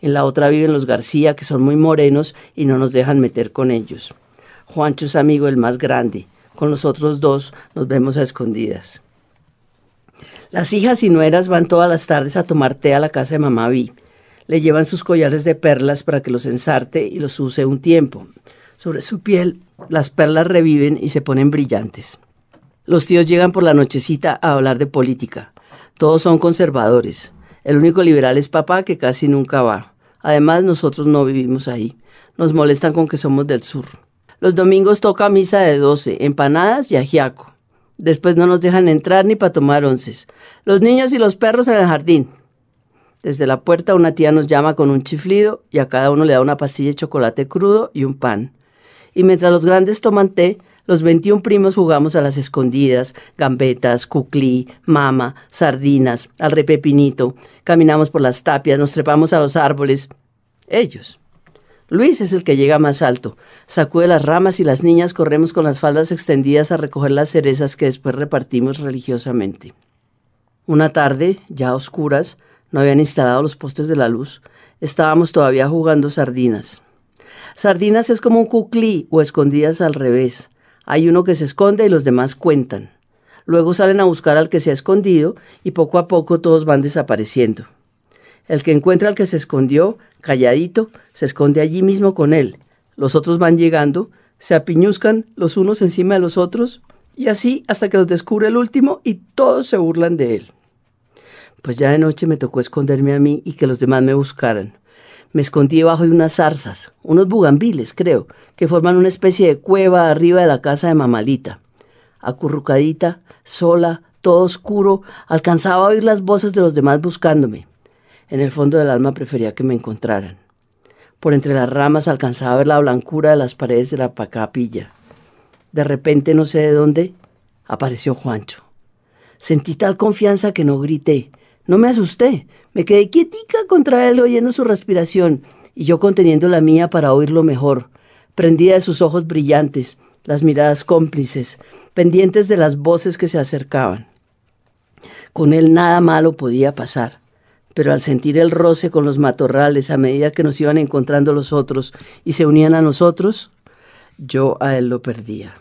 En la otra viven los García que son muy morenos y no nos dejan meter con ellos. Juancho es amigo el más grande. Con los otros dos nos vemos a escondidas. Las hijas y nueras van todas las tardes a tomar té a la casa de mamá Vi le llevan sus collares de perlas para que los ensarte y los use un tiempo. Sobre su piel las perlas reviven y se ponen brillantes. Los tíos llegan por la nochecita a hablar de política. Todos son conservadores. El único liberal es papá que casi nunca va. Además, nosotros no vivimos ahí. Nos molestan con que somos del sur. Los domingos toca misa de doce, empanadas y ajiaco. Después no nos dejan entrar ni para tomar onces. Los niños y los perros en el jardín. Desde la puerta una tía nos llama con un chiflido y a cada uno le da una pastilla de chocolate crudo y un pan. Y mientras los grandes toman té, los 21 primos jugamos a las escondidas, gambetas, cuclí, mama, sardinas, al repepinito, caminamos por las tapias, nos trepamos a los árboles. Ellos. Luis es el que llega más alto, sacude las ramas y las niñas corremos con las faldas extendidas a recoger las cerezas que después repartimos religiosamente. Una tarde, ya a oscuras, no habían instalado los postes de la luz. Estábamos todavía jugando sardinas. Sardinas es como un cuclí o escondidas al revés. Hay uno que se esconde y los demás cuentan. Luego salen a buscar al que se ha escondido y poco a poco todos van desapareciendo. El que encuentra al que se escondió, calladito, se esconde allí mismo con él. Los otros van llegando, se apiñuzcan los unos encima de los otros y así hasta que los descubre el último y todos se burlan de él. Pues ya de noche me tocó esconderme a mí y que los demás me buscaran. Me escondí debajo de unas zarzas, unos bugambiles, creo, que forman una especie de cueva arriba de la casa de Mamalita. Acurrucadita, sola, todo oscuro, alcanzaba a oír las voces de los demás buscándome. En el fondo del alma prefería que me encontraran. Por entre las ramas alcanzaba a ver la blancura de las paredes de la capilla. De repente, no sé de dónde, apareció Juancho. Sentí tal confianza que no grité, no me asusté, me quedé quietica contra él oyendo su respiración y yo conteniendo la mía para oírlo mejor, prendida de sus ojos brillantes, las miradas cómplices, pendientes de las voces que se acercaban. Con él nada malo podía pasar, pero al sentir el roce con los matorrales a medida que nos iban encontrando los otros y se unían a nosotros, yo a él lo perdía.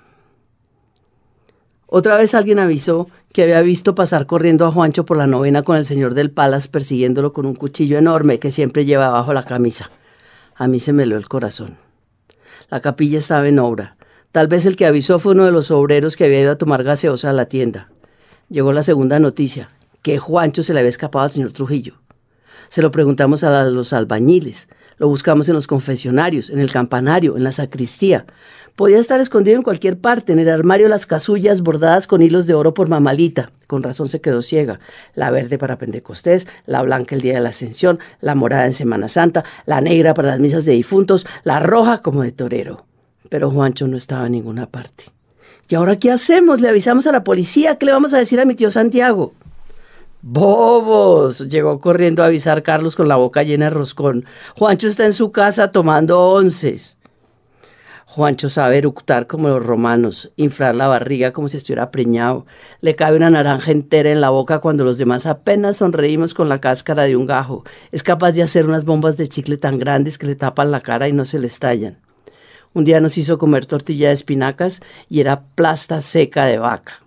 Otra vez alguien avisó que había visto pasar corriendo a Juancho por la novena con el señor del Palas persiguiéndolo con un cuchillo enorme que siempre lleva bajo la camisa. A mí se me leó el corazón. La capilla estaba en obra. Tal vez el que avisó fue uno de los obreros que había ido a tomar gaseosa a la tienda. Llegó la segunda noticia, que Juancho se le había escapado al señor Trujillo. Se lo preguntamos a los albañiles, lo buscamos en los confesionarios, en el campanario, en la sacristía. Podía estar escondido en cualquier parte, en el armario las casullas bordadas con hilos de oro por mamalita. Con razón se quedó ciega. La verde para Pentecostés, la blanca el día de la Ascensión, la morada en Semana Santa, la negra para las misas de difuntos, la roja como de torero. Pero Juancho no estaba en ninguna parte. ¿Y ahora qué hacemos? ¿Le avisamos a la policía? ¿Qué le vamos a decir a mi tío Santiago? ¡Bobos! Llegó corriendo a avisar Carlos con la boca llena de roscón. Juancho está en su casa tomando onces. Juancho sabe eructar como los romanos, inflar la barriga como si estuviera preñado. Le cabe una naranja entera en la boca cuando los demás apenas sonreímos con la cáscara de un gajo. Es capaz de hacer unas bombas de chicle tan grandes que le tapan la cara y no se le estallan. Un día nos hizo comer tortilla de espinacas y era plasta seca de vaca.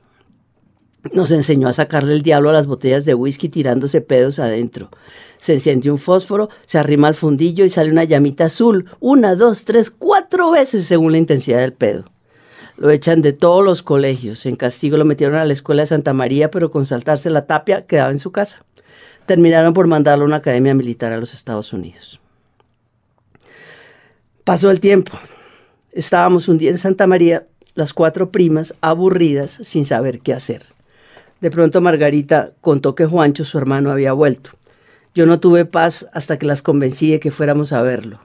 Nos enseñó a sacarle el diablo a las botellas de whisky tirándose pedos adentro. Se enciende un fósforo, se arrima al fundillo y sale una llamita azul, una, dos, tres, cuatro veces según la intensidad del pedo. Lo echan de todos los colegios. En castigo lo metieron a la escuela de Santa María, pero con saltarse la tapia quedaba en su casa. Terminaron por mandarlo a una academia militar a los Estados Unidos. Pasó el tiempo. Estábamos un día en Santa María, las cuatro primas, aburridas, sin saber qué hacer. De pronto Margarita contó que Juancho, su hermano, había vuelto. Yo no tuve paz hasta que las convencí de que fuéramos a verlo.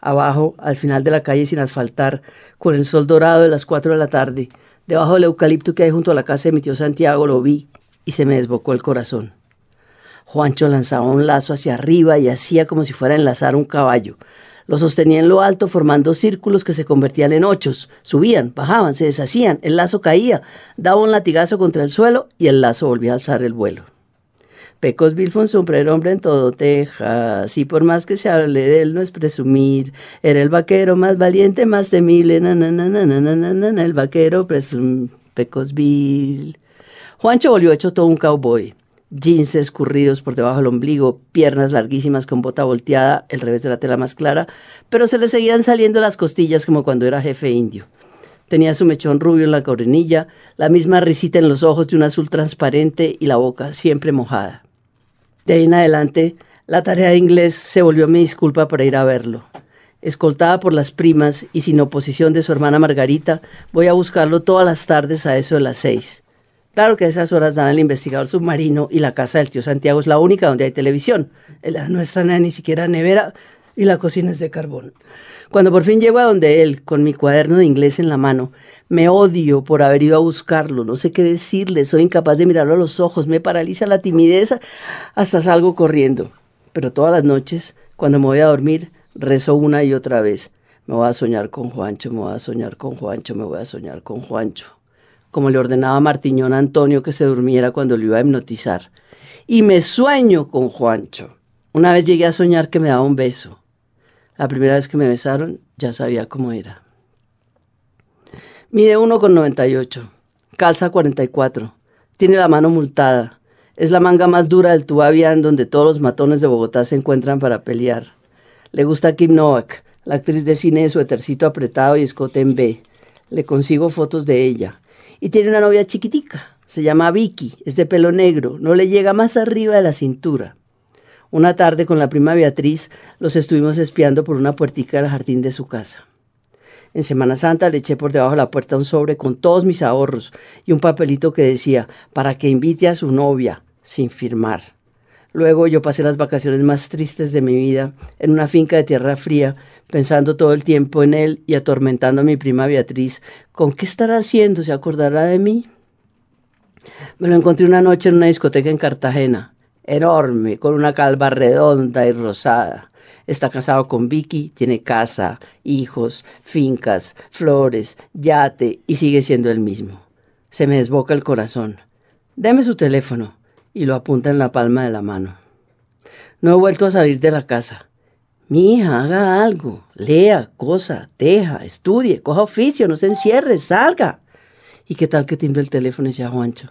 Abajo, al final de la calle sin asfaltar, con el sol dorado de las cuatro de la tarde, debajo del eucalipto que hay junto a la casa de mi tío Santiago, lo vi y se me desbocó el corazón. Juancho lanzaba un lazo hacia arriba y hacía como si fuera a enlazar un caballo. Lo sostenía en lo alto formando círculos que se convertían en ochos. Subían, bajaban, se deshacían, el lazo caía, daba un latigazo contra el suelo y el lazo volvía a alzar el vuelo. Pecos fue un superhombre en todo Texas, y por más que se hable de él no es presumir. Era el vaquero más valiente, más temible, na, el vaquero presum Pecos Juancho volvió hecho todo un cowboy jeans escurridos por debajo del ombligo, piernas larguísimas con bota volteada, el revés de la tela más clara, pero se le seguían saliendo las costillas como cuando era jefe indio. Tenía su mechón rubio en la coronilla, la misma risita en los ojos de un azul transparente y la boca siempre mojada. De ahí en adelante, la tarea de inglés se volvió mi disculpa para ir a verlo. Escoltada por las primas y sin oposición de su hermana Margarita, voy a buscarlo todas las tardes a eso de las seis. Claro que a esas horas dan el investigador submarino y la casa del tío Santiago es la única donde hay televisión. La nuestra no hay ni siquiera nevera y la cocina es de carbón. Cuando por fin llego a donde él, con mi cuaderno de inglés en la mano, me odio por haber ido a buscarlo, no sé qué decirle, soy incapaz de mirarlo a los ojos, me paraliza la timidez, hasta salgo corriendo. Pero todas las noches, cuando me voy a dormir, rezo una y otra vez. Me voy a soñar con Juancho, me voy a soñar con Juancho, me voy a soñar con Juancho como le ordenaba Martiñón a Antonio que se durmiera cuando lo iba a hipnotizar. Y me sueño con Juancho. Una vez llegué a soñar que me daba un beso. La primera vez que me besaron ya sabía cómo era. Mide 1,98, calza 44, tiene la mano multada, es la manga más dura del Tubavian donde todos los matones de Bogotá se encuentran para pelear. Le gusta Kim Novak, la actriz de cine de suétercito apretado y escote en B. Le consigo fotos de ella y tiene una novia chiquitica. Se llama Vicky, es de pelo negro, no le llega más arriba de la cintura. Una tarde con la prima Beatriz los estuvimos espiando por una puertica del jardín de su casa. En Semana Santa le eché por debajo de la puerta un sobre con todos mis ahorros y un papelito que decía para que invite a su novia sin firmar. Luego yo pasé las vacaciones más tristes de mi vida en una finca de tierra fría, pensando todo el tiempo en él y atormentando a mi prima Beatriz. ¿Con qué estará haciendo? ¿Se acordará de mí? Me lo encontré una noche en una discoteca en Cartagena, enorme, con una calva redonda y rosada. Está casado con Vicky, tiene casa, hijos, fincas, flores, yate y sigue siendo el mismo. Se me desboca el corazón. Deme su teléfono y lo apunta en la palma de la mano. No he vuelto a salir de la casa. Mi hija, haga algo, lea, cosa, teja, estudie, coja oficio, no se encierre, salga. ¿Y qué tal que timbre el teléfono y sea Juancho?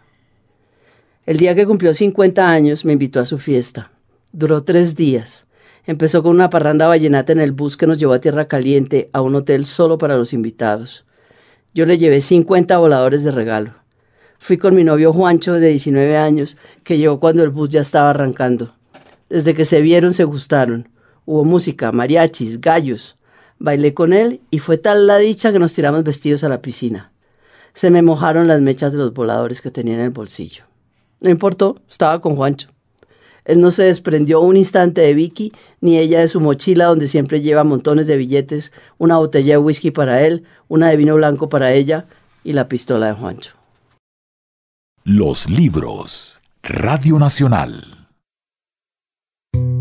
El día que cumplió 50 años me invitó a su fiesta. Duró tres días. Empezó con una parranda vallenata en el bus que nos llevó a Tierra Caliente, a un hotel solo para los invitados. Yo le llevé 50 voladores de regalo. Fui con mi novio Juancho de 19 años, que llegó cuando el bus ya estaba arrancando. Desde que se vieron se gustaron. Hubo música, mariachis, gallos. Bailé con él y fue tal la dicha que nos tiramos vestidos a la piscina. Se me mojaron las mechas de los voladores que tenía en el bolsillo. No importó, estaba con Juancho. Él no se desprendió un instante de Vicky, ni ella de su mochila donde siempre lleva montones de billetes, una botella de whisky para él, una de vino blanco para ella y la pistola de Juancho. Los libros. Radio Nacional.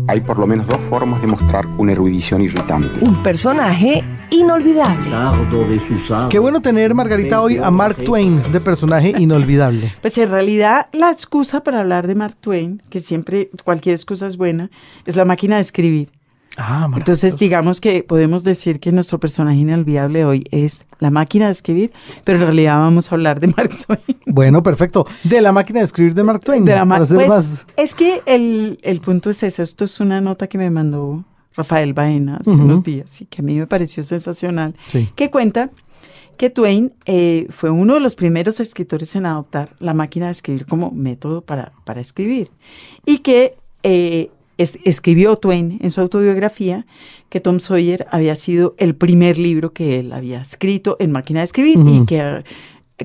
Hay por lo menos dos formas de mostrar una erudición irritante. Un personaje inolvidable. Qué bueno tener, Margarita, hoy a Mark Twain de personaje inolvidable. Pues en realidad la excusa para hablar de Mark Twain, que siempre cualquier excusa es buena, es la máquina de escribir. Ah, Entonces, digamos que podemos decir que nuestro personaje inolvidable hoy es la máquina de escribir, pero en realidad vamos a hablar de <laughs> Mark Twain. Bueno, perfecto. De la máquina de escribir de Mark Twain. De la para ser pues, más- Es que el, el punto es eso. Esto es una nota que me mandó Rafael Baena hace unos días y que a mí me pareció sensacional. Sí. Que cuenta que Twain eh, fue uno de los primeros escritores en adoptar la máquina de escribir como método para, para escribir. Y que eh, es- escribió Twain en su autobiografía que Tom Sawyer había sido el primer libro que él había escrito en máquina de escribir y Ujú. que,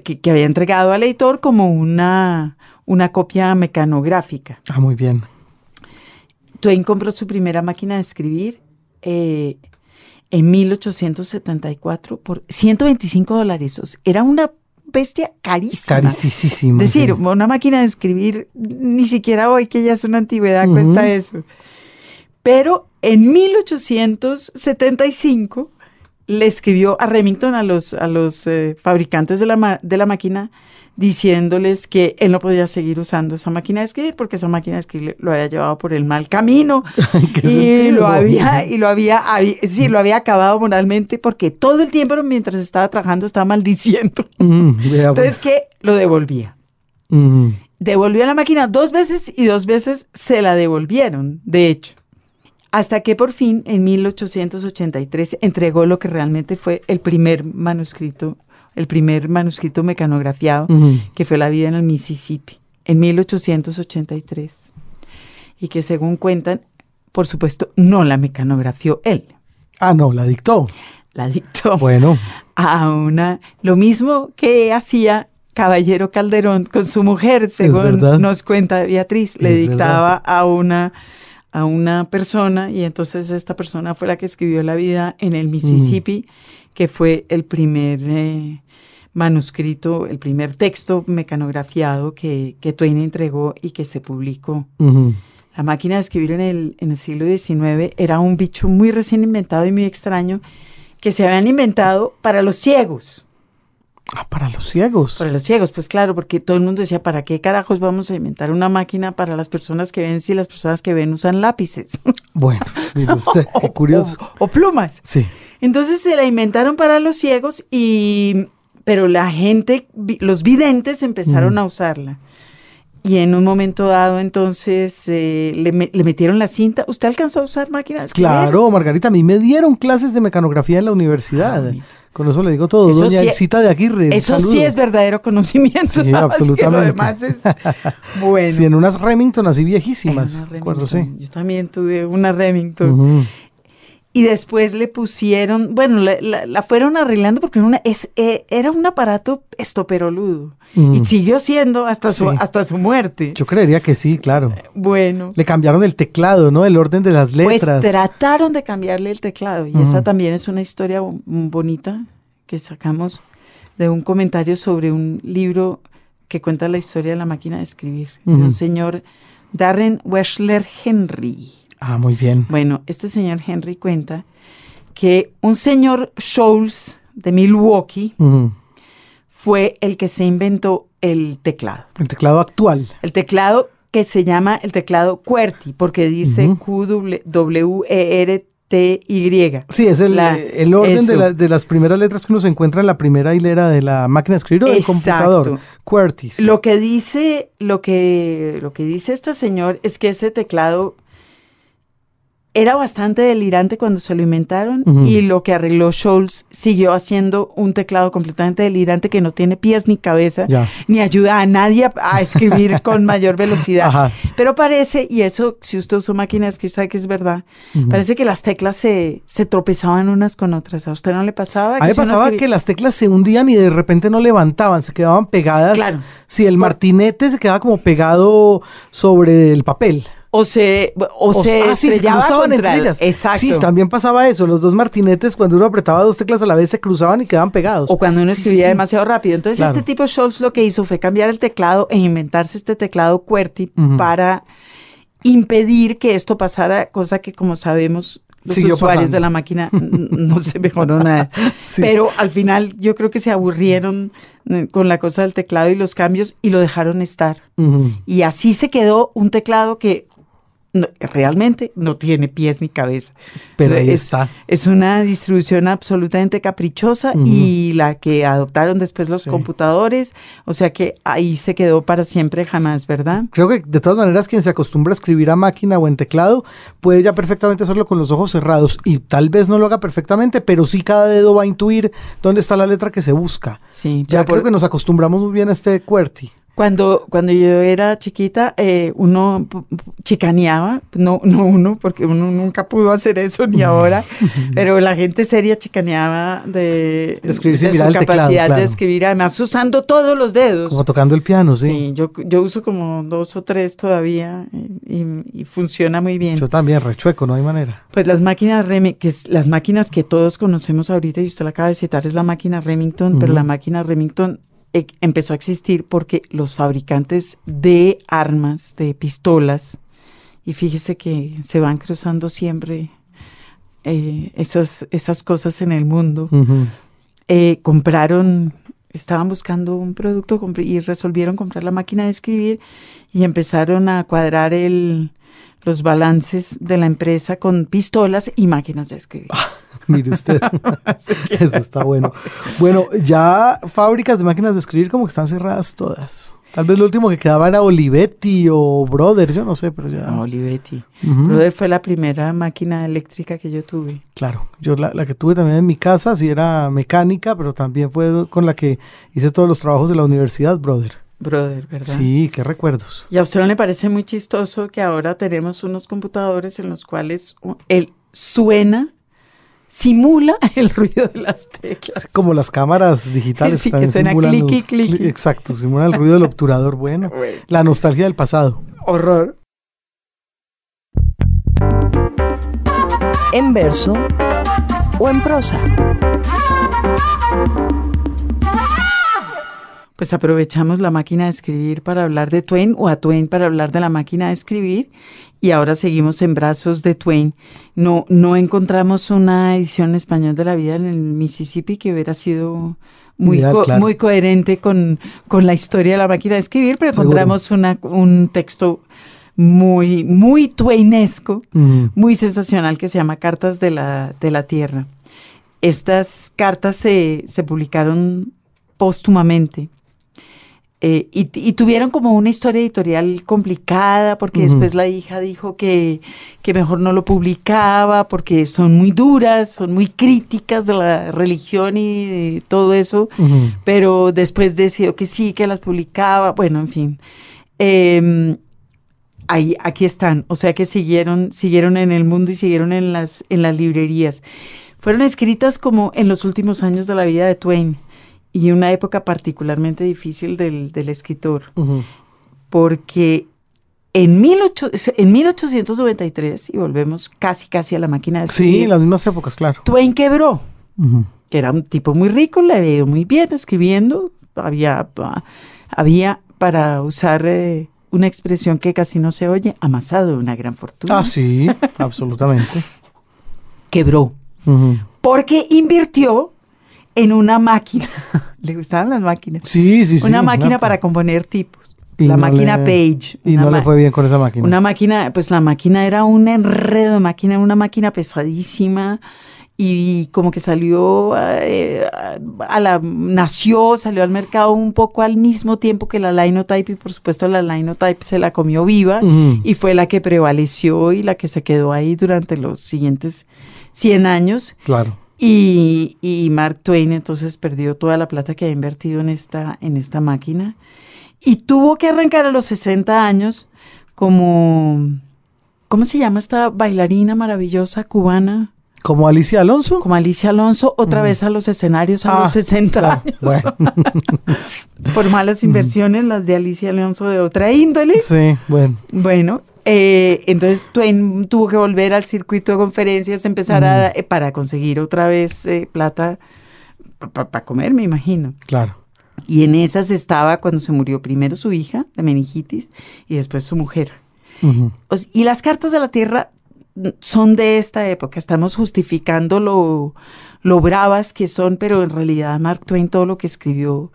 que, que había entregado al editor como una, una copia mecanográfica. Ah, muy bien. Twain compró su primera máquina de escribir eh, en 1874 por 125 dólares. Era una bestia carísima. Carísimo. Es decir, una máquina de escribir, ni siquiera hoy, que ya es una antigüedad, cuesta eso. Pero en 1875 le escribió a Remington, a los, a los eh, fabricantes de la, de la máquina, diciéndoles que él no podía seguir usando esa máquina de escribir porque esa máquina de escribir lo había llevado por el mal camino <laughs> ¿Qué y lo había y lo había sí, lo había acabado moralmente porque todo el tiempo mientras estaba trabajando estaba maldiciendo. <laughs> Mm, vea, Entonces pues. que lo devolvía. Mm. Devolvió la máquina dos veces y dos veces se la devolvieron, de hecho. Hasta que por fin, en 1883, entregó lo que realmente fue el primer manuscrito, el primer manuscrito mecanografiado, que fue La vida en el Mississippi, en 1883. Y que según cuentan, por supuesto, no la mecanografió él, Ah, no, la dictó. la dictó. Bueno, a una, lo mismo que hacía Caballero Calderón con su mujer, según nos cuenta Beatriz, le Es dictaba a una a una persona y entonces esta persona fue la que escribió la vida en el Mississippi, que fue el primer eh, manuscrito, el primer texto mecanografiado que, que Twain entregó y que se publicó. La máquina de escribir en el, en el siglo XIX era un bicho muy recién inventado y muy extraño que se habían inventado para los ciegos. Ah, para los ciegos. Para los ciegos, pues claro, porque todo el mundo decía, ¿para qué carajos vamos a inventar una máquina para las personas que ven si las personas que ven usan lápices? <laughs> Bueno, mire usted, qué <laughs> curioso. o, o plumas. Sí. Entonces se la inventaron para los ciegos y pero la gente, los videntes empezaron Mm. a usarla. Y en un momento dado, entonces, eh, le, me- le metieron la cinta. ¿Usted alcanzó a usar máquinas? Claro, Margarita, a mí me dieron clases de mecanografía en la universidad. Ah. Con eso le digo todo. Eso Doña sí- Elcita de Aguirre. Eso saludo. sí es verdadero conocimiento. Sí, nada más que absolutamente. Lo demás es bueno. <laughs> Sí, en unas Remington así viejísimas. una Recuerdo, sí. Remington. Yo también tuve una Remington. Ujú. Y después le pusieron, bueno, la, la- la fueron arreglando porque era una, es, eh, era un aparato estoperoludo. Mm. Y siguió siendo hasta su, Sí. hasta su muerte. Yo creería que sí, claro. Bueno. Le cambiaron el teclado, ¿no? El orden de las letras. Pues trataron de cambiarle el teclado. Y Ujú. esta también es una historia bo- bonita que sacamos de un comentario sobre un libro que cuenta la historia de la máquina de escribir. De Ujú. un señor Darren Weschler Henry. Ah, muy bien. Bueno, este señor Henry cuenta que un señor Scholes de Milwaukee fue el que se inventó el teclado. El teclado actual. El teclado que se llama el teclado QWERTY, porque dice Ujú. Q-W-E-R-T-Y. Sí, es el, La- el orden de, eso. la- de las primeras letras que uno se encuentra en la primera hilera de la máquina de escribir o del Exacto. computador. QWERTY. sí. Lo que dice, lo que, lo que dice este señor es que ese teclado era bastante delirante cuando se lo inventaron y lo que arregló Scholz siguió haciendo un teclado completamente delirante que no tiene pies ni cabeza Ya. ni ayuda a nadie a, a escribir <laughs> con mayor velocidad. Ajá. Pero parece, y eso si usted usó máquina de escribir sabe que es verdad, parece que las teclas se, se tropezaban unas con otras. ¿A usted no le pasaba? A mí si pasaba que las teclas se hundían y de repente no levantaban, se quedaban pegadas. Claro. Sí, el martinete se quedaba como pegado sobre el papel. O se, o se ah, sí, se cruzaban entre el- ellas. Exacto. Sí, también pasaba eso. Los dos martinetes, cuando uno apretaba dos teclas a la vez, se cruzaban y quedaban pegados. O cuando uno sí, escribía sí. demasiado rápido. Entonces, Claro. este tipo Scholz lo que hizo fue cambiar el teclado e inventarse este teclado QWERTY para impedir que esto pasara, cosa que como sabemos los Siguió usuarios pasando. de la máquina no se mejoró <laughs> nada. Sí. Pero al final yo creo que se aburrieron eh, con la cosa del teclado y los cambios y lo dejaron estar. Y así se quedó un teclado que no, realmente no tiene pies ni cabeza. Pero ahí es, está. Es una distribución absolutamente caprichosa y la que adoptaron después los Sí. computadores, o sea que ahí se quedó para siempre jamás, ¿verdad? Creo que de todas maneras quien se acostumbra a escribir a máquina o en teclado puede ya perfectamente hacerlo con los ojos cerrados y tal vez no lo haga perfectamente, pero sí cada dedo va a intuir dónde está la letra que se busca. Sí, Ya creo por- que nos acostumbramos muy bien a este QWERTY. Cuando, cuando yo era chiquita, eh, uno chicaneaba, no, no uno, porque uno nunca pudo hacer eso ni ahora, <laughs> pero la gente seria chicaneaba de, De escribir sin de su el teclado, capacidad claro. de escribir, además usando todos los dedos. Como tocando el piano, sí. Sí, yo, yo uso como dos o tres todavía y, y- y funciona muy bien. Yo también, rechueco, no hay manera. Pues las máquinas Remington, que es las máquinas que todos conocemos ahorita y usted la acaba de citar es la máquina Remington, pero la máquina Remington eh, empezó a existir porque los fabricantes de armas, de pistolas, y fíjese que se van cruzando siempre eh, esas, esas cosas en el mundo, eh, compraron, estaban buscando un producto y resolvieron comprar la máquina de escribir y empezaron a cuadrar el, los balances de la empresa con pistolas y máquinas de escribir. <laughs> <laughs> Mire usted. <laughs> <laughs> Eso está bueno. Bueno, ya fábricas de máquinas de escribir como que están cerradas todas. Tal vez lo último que quedaba era Olivetti o Brother, yo no sé, pero ya. Olivetti. Brother fue la primera máquina eléctrica que yo tuve. Claro, yo la, la que tuve también en mi casa sí era mecánica, pero también fue con la que hice todos los trabajos de la universidad, Brother. Brother, ¿verdad? Sí, qué recuerdos. ¿Y a usted no le parece muy chistoso que ahora tenemos unos computadores en los cuales él suena, simula <laughs> el ruido de las teclas? Como las cámaras digitales Sí, que suena simulan Exacto, simulan el ruido del obturador. Bueno, <laughs> la nostalgia del pasado. Horror. En verso o en prosa. Pues aprovechamos la máquina de escribir para hablar de Twain o a Twain para hablar de la máquina de escribir y ahora seguimos en brazos de Twain. No, no encontramos una edición en español de la vida en el Mississippi que hubiera sido muy, co- claro. muy coherente con, con la historia de la máquina de escribir, pero Seguro. encontramos una, un texto muy, muy twainesco Mm. muy sensacional que se llama Cartas de la, de la Tierra. Estas cartas se, se publicaron póstumamente eh, y, y tuvieron como una historia editorial complicada porque después la hija dijo que, que mejor no lo publicaba porque son muy duras, son muy críticas de la religión y de todo eso pero después decidió que sí, que las publicaba, bueno, en fin. Eh, ahí, aquí están, o sea que siguieron, siguieron en el mundo y siguieron en las, en las librerías. Fueron escritas como en los últimos años de la vida de Twain y una época particularmente difícil del, del escritor, Ujú. porque en, 18 en 1893, y volvemos casi casi a la máquina de Sí, escribir, en las mismas épocas, claro. Twain quebró que era un tipo muy rico, le había ido muy bien escribiendo, había, había para usar eh, una expresión que casi no se oye, amasado una gran fortuna. Ah, sí, <laughs> absolutamente. Quebró, porque invirtió en una máquina, <laughs> le gustaban las máquinas, Sí, sí, sí. una máquina para componer tipos, Y la no máquina le- Page. Y no le fue bien con esa máquina. Una máquina, pues la máquina era un enredo de máquina, una máquina pesadísima y como que salió eh, a la nació, salió al mercado un poco al mismo tiempo que la Linotype y por supuesto la Linotype se la comió viva y fue la que prevaleció y la que se quedó ahí durante los siguientes 100 años Claro. Y, y Mark Twain entonces perdió toda la plata que había invertido en esta, en esta máquina y tuvo que arrancar a los 60 años como, ¿cómo se llama esta bailarina maravillosa cubana? Como Alicia Alonso. Como Alicia Alonso, otra vez a los escenarios a Mm. Ah, los 60 claro, años. Bueno, <laughs> Por malas inversiones, las de Alicia Alonso de otra índole. sí, bueno. Bueno, eh, entonces Twain tuvo que volver al circuito de conferencias, empezar a, eh, para conseguir otra vez eh, plata para comer, me imagino. Claro. Y en esas estaba cuando se murió primero su hija de meningitis y después su mujer. O y las cartas de la tierra son de esta época. Estamos justificando lo, lo bravas que son, pero en realidad Mark Twain todo lo que escribió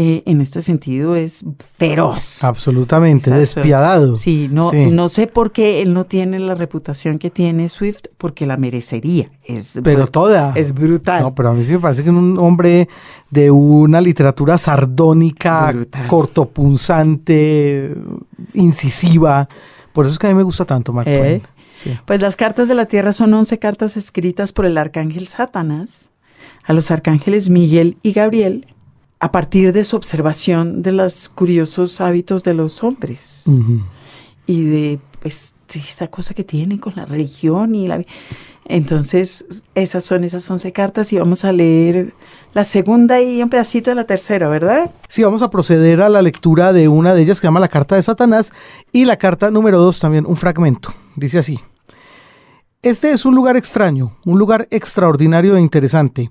eh, en este sentido es feroz. Absolutamente, Exacto. despiadado. Sí, no, Sí. no sé por qué él no tiene la reputación que tiene Swift, porque la merecería. Es Pero toda. Es brutal. No, pero a mí sí me parece que es un hombre de una literatura sardónica, Brutal. cortopunzante, incisiva. Por eso es que a mí me gusta tanto Mark ¿Eh? Twain. Sí. Pues las cartas de la tierra son 11 cartas escritas por el arcángel Satanás a los arcángeles Miguel y Gabriel a partir de su observación de los curiosos hábitos de los hombres y de pues de esa cosa que tienen con la religión y la entonces esas son esas 11 cartas y vamos a leer la segunda y un pedacito de la tercera, ¿verdad? Sí, vamos a proceder a la lectura de una de ellas que se llama la carta de Satanás y la carta número dos también, un fragmento. Dice así. Este es un lugar extraño, un lugar extraordinario e interesante.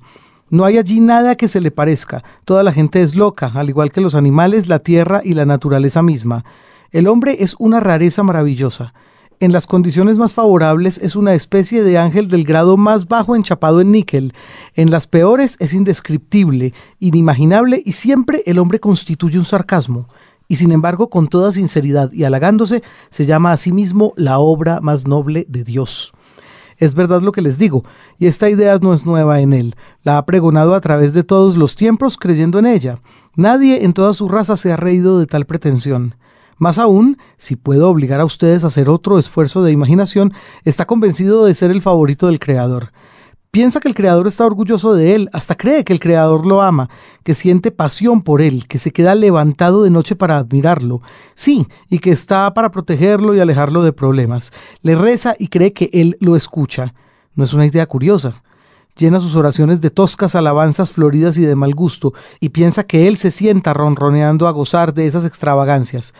No hay allí nada que se le parezca. Toda la gente es loca, al igual que los animales, la tierra y la naturaleza misma. El hombre es una rareza maravillosa. En las condiciones más favorables es una especie de ángel del grado más bajo enchapado en níquel. En las peores es indescriptible, inimaginable y siempre el hombre constituye un sarcasmo. Y sin embargo, con toda sinceridad y halagándose, se llama a sí mismo la obra más noble de Dios. Es verdad lo que les digo, y esta idea no es nueva en él. La ha pregonado a través de todos los tiempos creyendo en ella. Nadie en toda su raza se ha reído de tal pretensión. Más aún, si puedo obligar a ustedes a hacer otro esfuerzo de imaginación, está convencido de ser el favorito del Creador. Piensa que el Creador está orgulloso de él, hasta cree que el Creador lo ama, que siente pasión por él, que se queda levantado de noche para admirarlo. Sí, y que está para protegerlo y alejarlo de problemas. Le reza y cree que él lo escucha. No es una idea curiosa. Llena sus oraciones de toscas alabanzas floridas y de mal gusto, y piensa que él se sienta ronroneando a gozar de esas extravagancias.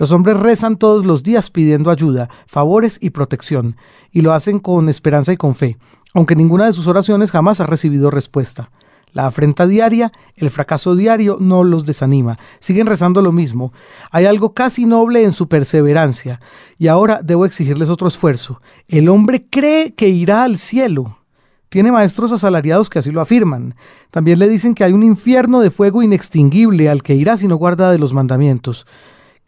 Los hombres rezan todos los días pidiendo ayuda, favores y protección, y lo hacen con esperanza y con fe, aunque ninguna de sus oraciones jamás ha recibido respuesta. La afrenta diaria, el fracaso diario no los desanima, siguen rezando lo mismo. Hay algo casi noble en su perseverancia, y ahora debo exigirles otro esfuerzo. El hombre cree que irá al cielo. Tiene maestros asalariados que así lo afirman. También le dicen que hay un infierno de fuego inextinguible al que irá si no guarda de los mandamientos.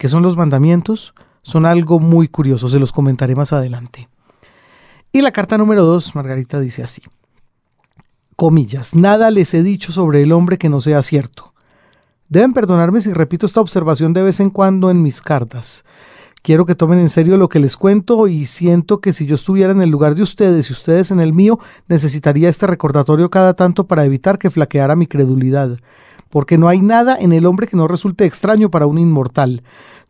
¿Qué son los mandamientos? Son algo muy curioso, se los comentaré más adelante. Y la carta número dos, Margarita dice así. Comillas, nada les he dicho sobre el hombre que no sea cierto. Deben perdonarme si repito esta observación de vez en cuando en mis cartas. Quiero que tomen en serio lo que les cuento y siento que si yo estuviera en el lugar de ustedes y ustedes en el mío, necesitaría este recordatorio cada tanto para evitar que flaqueara mi credulidad. Porque no hay nada en el hombre que no resulte extraño para un inmortal.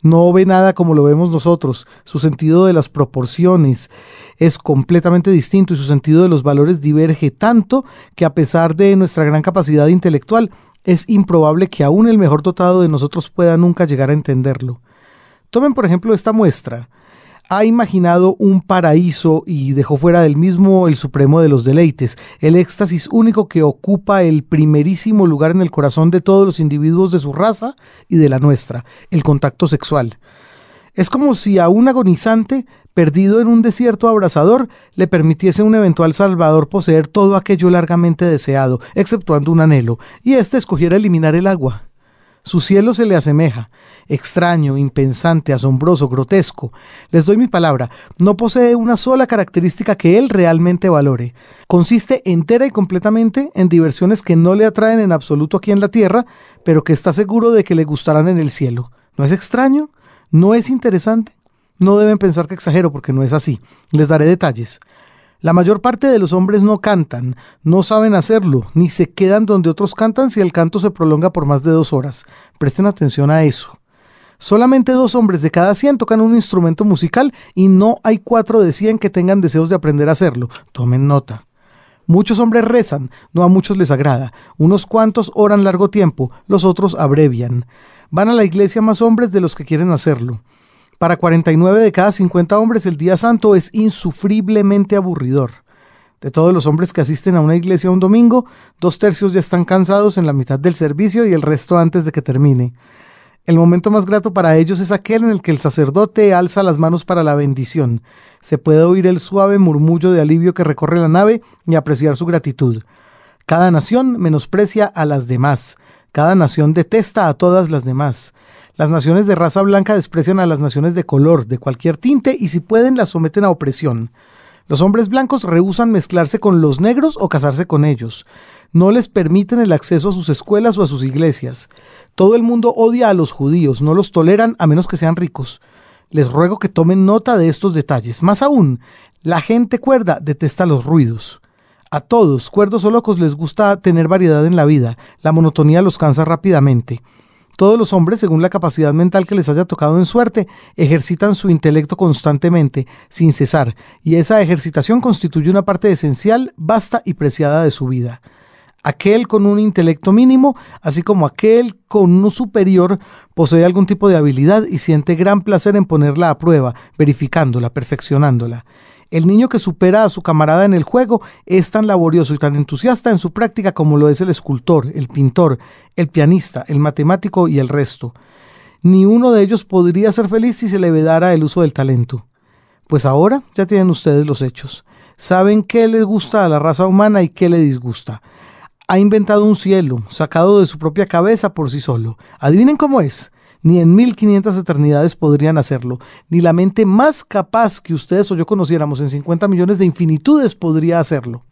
No ve nada como lo vemos nosotros. Su sentido de las proporciones es completamente distinto y su sentido de los valores diverge tanto que a pesar de nuestra gran capacidad intelectual, es improbable que aún el mejor dotado de nosotros pueda nunca llegar a entenderlo. Tomen por ejemplo esta muestra. Ha imaginado un paraíso y dejó fuera del mismo el supremo de los deleites, el éxtasis único que ocupa el primerísimo lugar en el corazón de todos los individuos de su raza y de la nuestra, el contacto sexual. Es como si a un agonizante, perdido en un desierto abrasador, le permitiese un eventual salvador poseer todo aquello largamente deseado, exceptuando un anhelo, y éste escogiera eliminar el agua. Su cielo se le asemeja, extraño, impensante, asombroso, grotesco. Les doy mi palabra, no posee una sola característica que él realmente valore. Consiste entera y completamente en diversiones que no le atraen en absoluto aquí en la tierra, pero que está seguro de que le gustarán en el cielo. ¿No es extraño? ¿No es interesante? No deben pensar que exagero porque no es así. Les daré detalles. La mayor parte de los hombres no cantan, no saben hacerlo, ni se quedan donde otros cantan si el canto se prolonga por más de dos horas. Presten atención a eso. Solamente dos hombres de cada cien tocan un instrumento musical y no hay cuatro de cien que tengan deseos de aprender a hacerlo. Tomen nota. Muchos hombres rezan, no a muchos les agrada. Unos cuantos oran largo tiempo, los otros abrevian. Van a la iglesia más hombres de los que quieren hacerlo. Para 49 de cada 50 hombres el día santo es insufriblemente aburridor. De todos los hombres que asisten a una iglesia un domingo, dos tercios ya están cansados en la mitad del servicio y el resto antes de que termine. El momento más grato para ellos es aquel en el que el sacerdote alza las manos para la bendición. Se puede oír el suave murmullo de alivio que recorre la nave y apreciar su gratitud. Cada nación menosprecia a las demás. Cada nación detesta a todas las demás. Las naciones de raza blanca desprecian a las naciones de color, de cualquier tinte, y si pueden las someten a opresión. Los hombres blancos rehúsan mezclarse con los negros o casarse con ellos. No les permiten el acceso a sus escuelas o a sus iglesias. Todo el mundo odia a los judíos, no los toleran a menos que sean ricos. Les ruego que tomen nota de estos detalles. Más aún, la gente cuerda detesta los ruidos. A todos, cuerdos o locos, les gusta tener variedad en la vida. La monotonía los cansa rápidamente. Todos los hombres, según la capacidad mental que les haya tocado en suerte, ejercitan su intelecto constantemente, sin cesar, y esa ejercitación constituye una parte esencial, vasta y preciada de su vida. Aquel con un intelecto mínimo, así como aquel con uno superior, posee algún tipo de habilidad y siente gran placer en ponerla a prueba, verificándola, perfeccionándola. El niño que supera a su camarada en el juego es tan laborioso y tan entusiasta en su práctica como lo es el escultor, el pintor, el pianista, el matemático y el resto. Ni uno de ellos podría ser feliz si se le vedara el uso del talento. Pues ahora ya tienen ustedes los hechos. Saben qué les gusta a la raza humana y qué le disgusta. Ha inventado un cielo, sacado de su propia cabeza por sí solo. Adivinen cómo es ni en 1500 eternidades podrían hacerlo, ni la mente más capaz que ustedes o yo conociéramos en 50 millones de infinitudes podría hacerlo.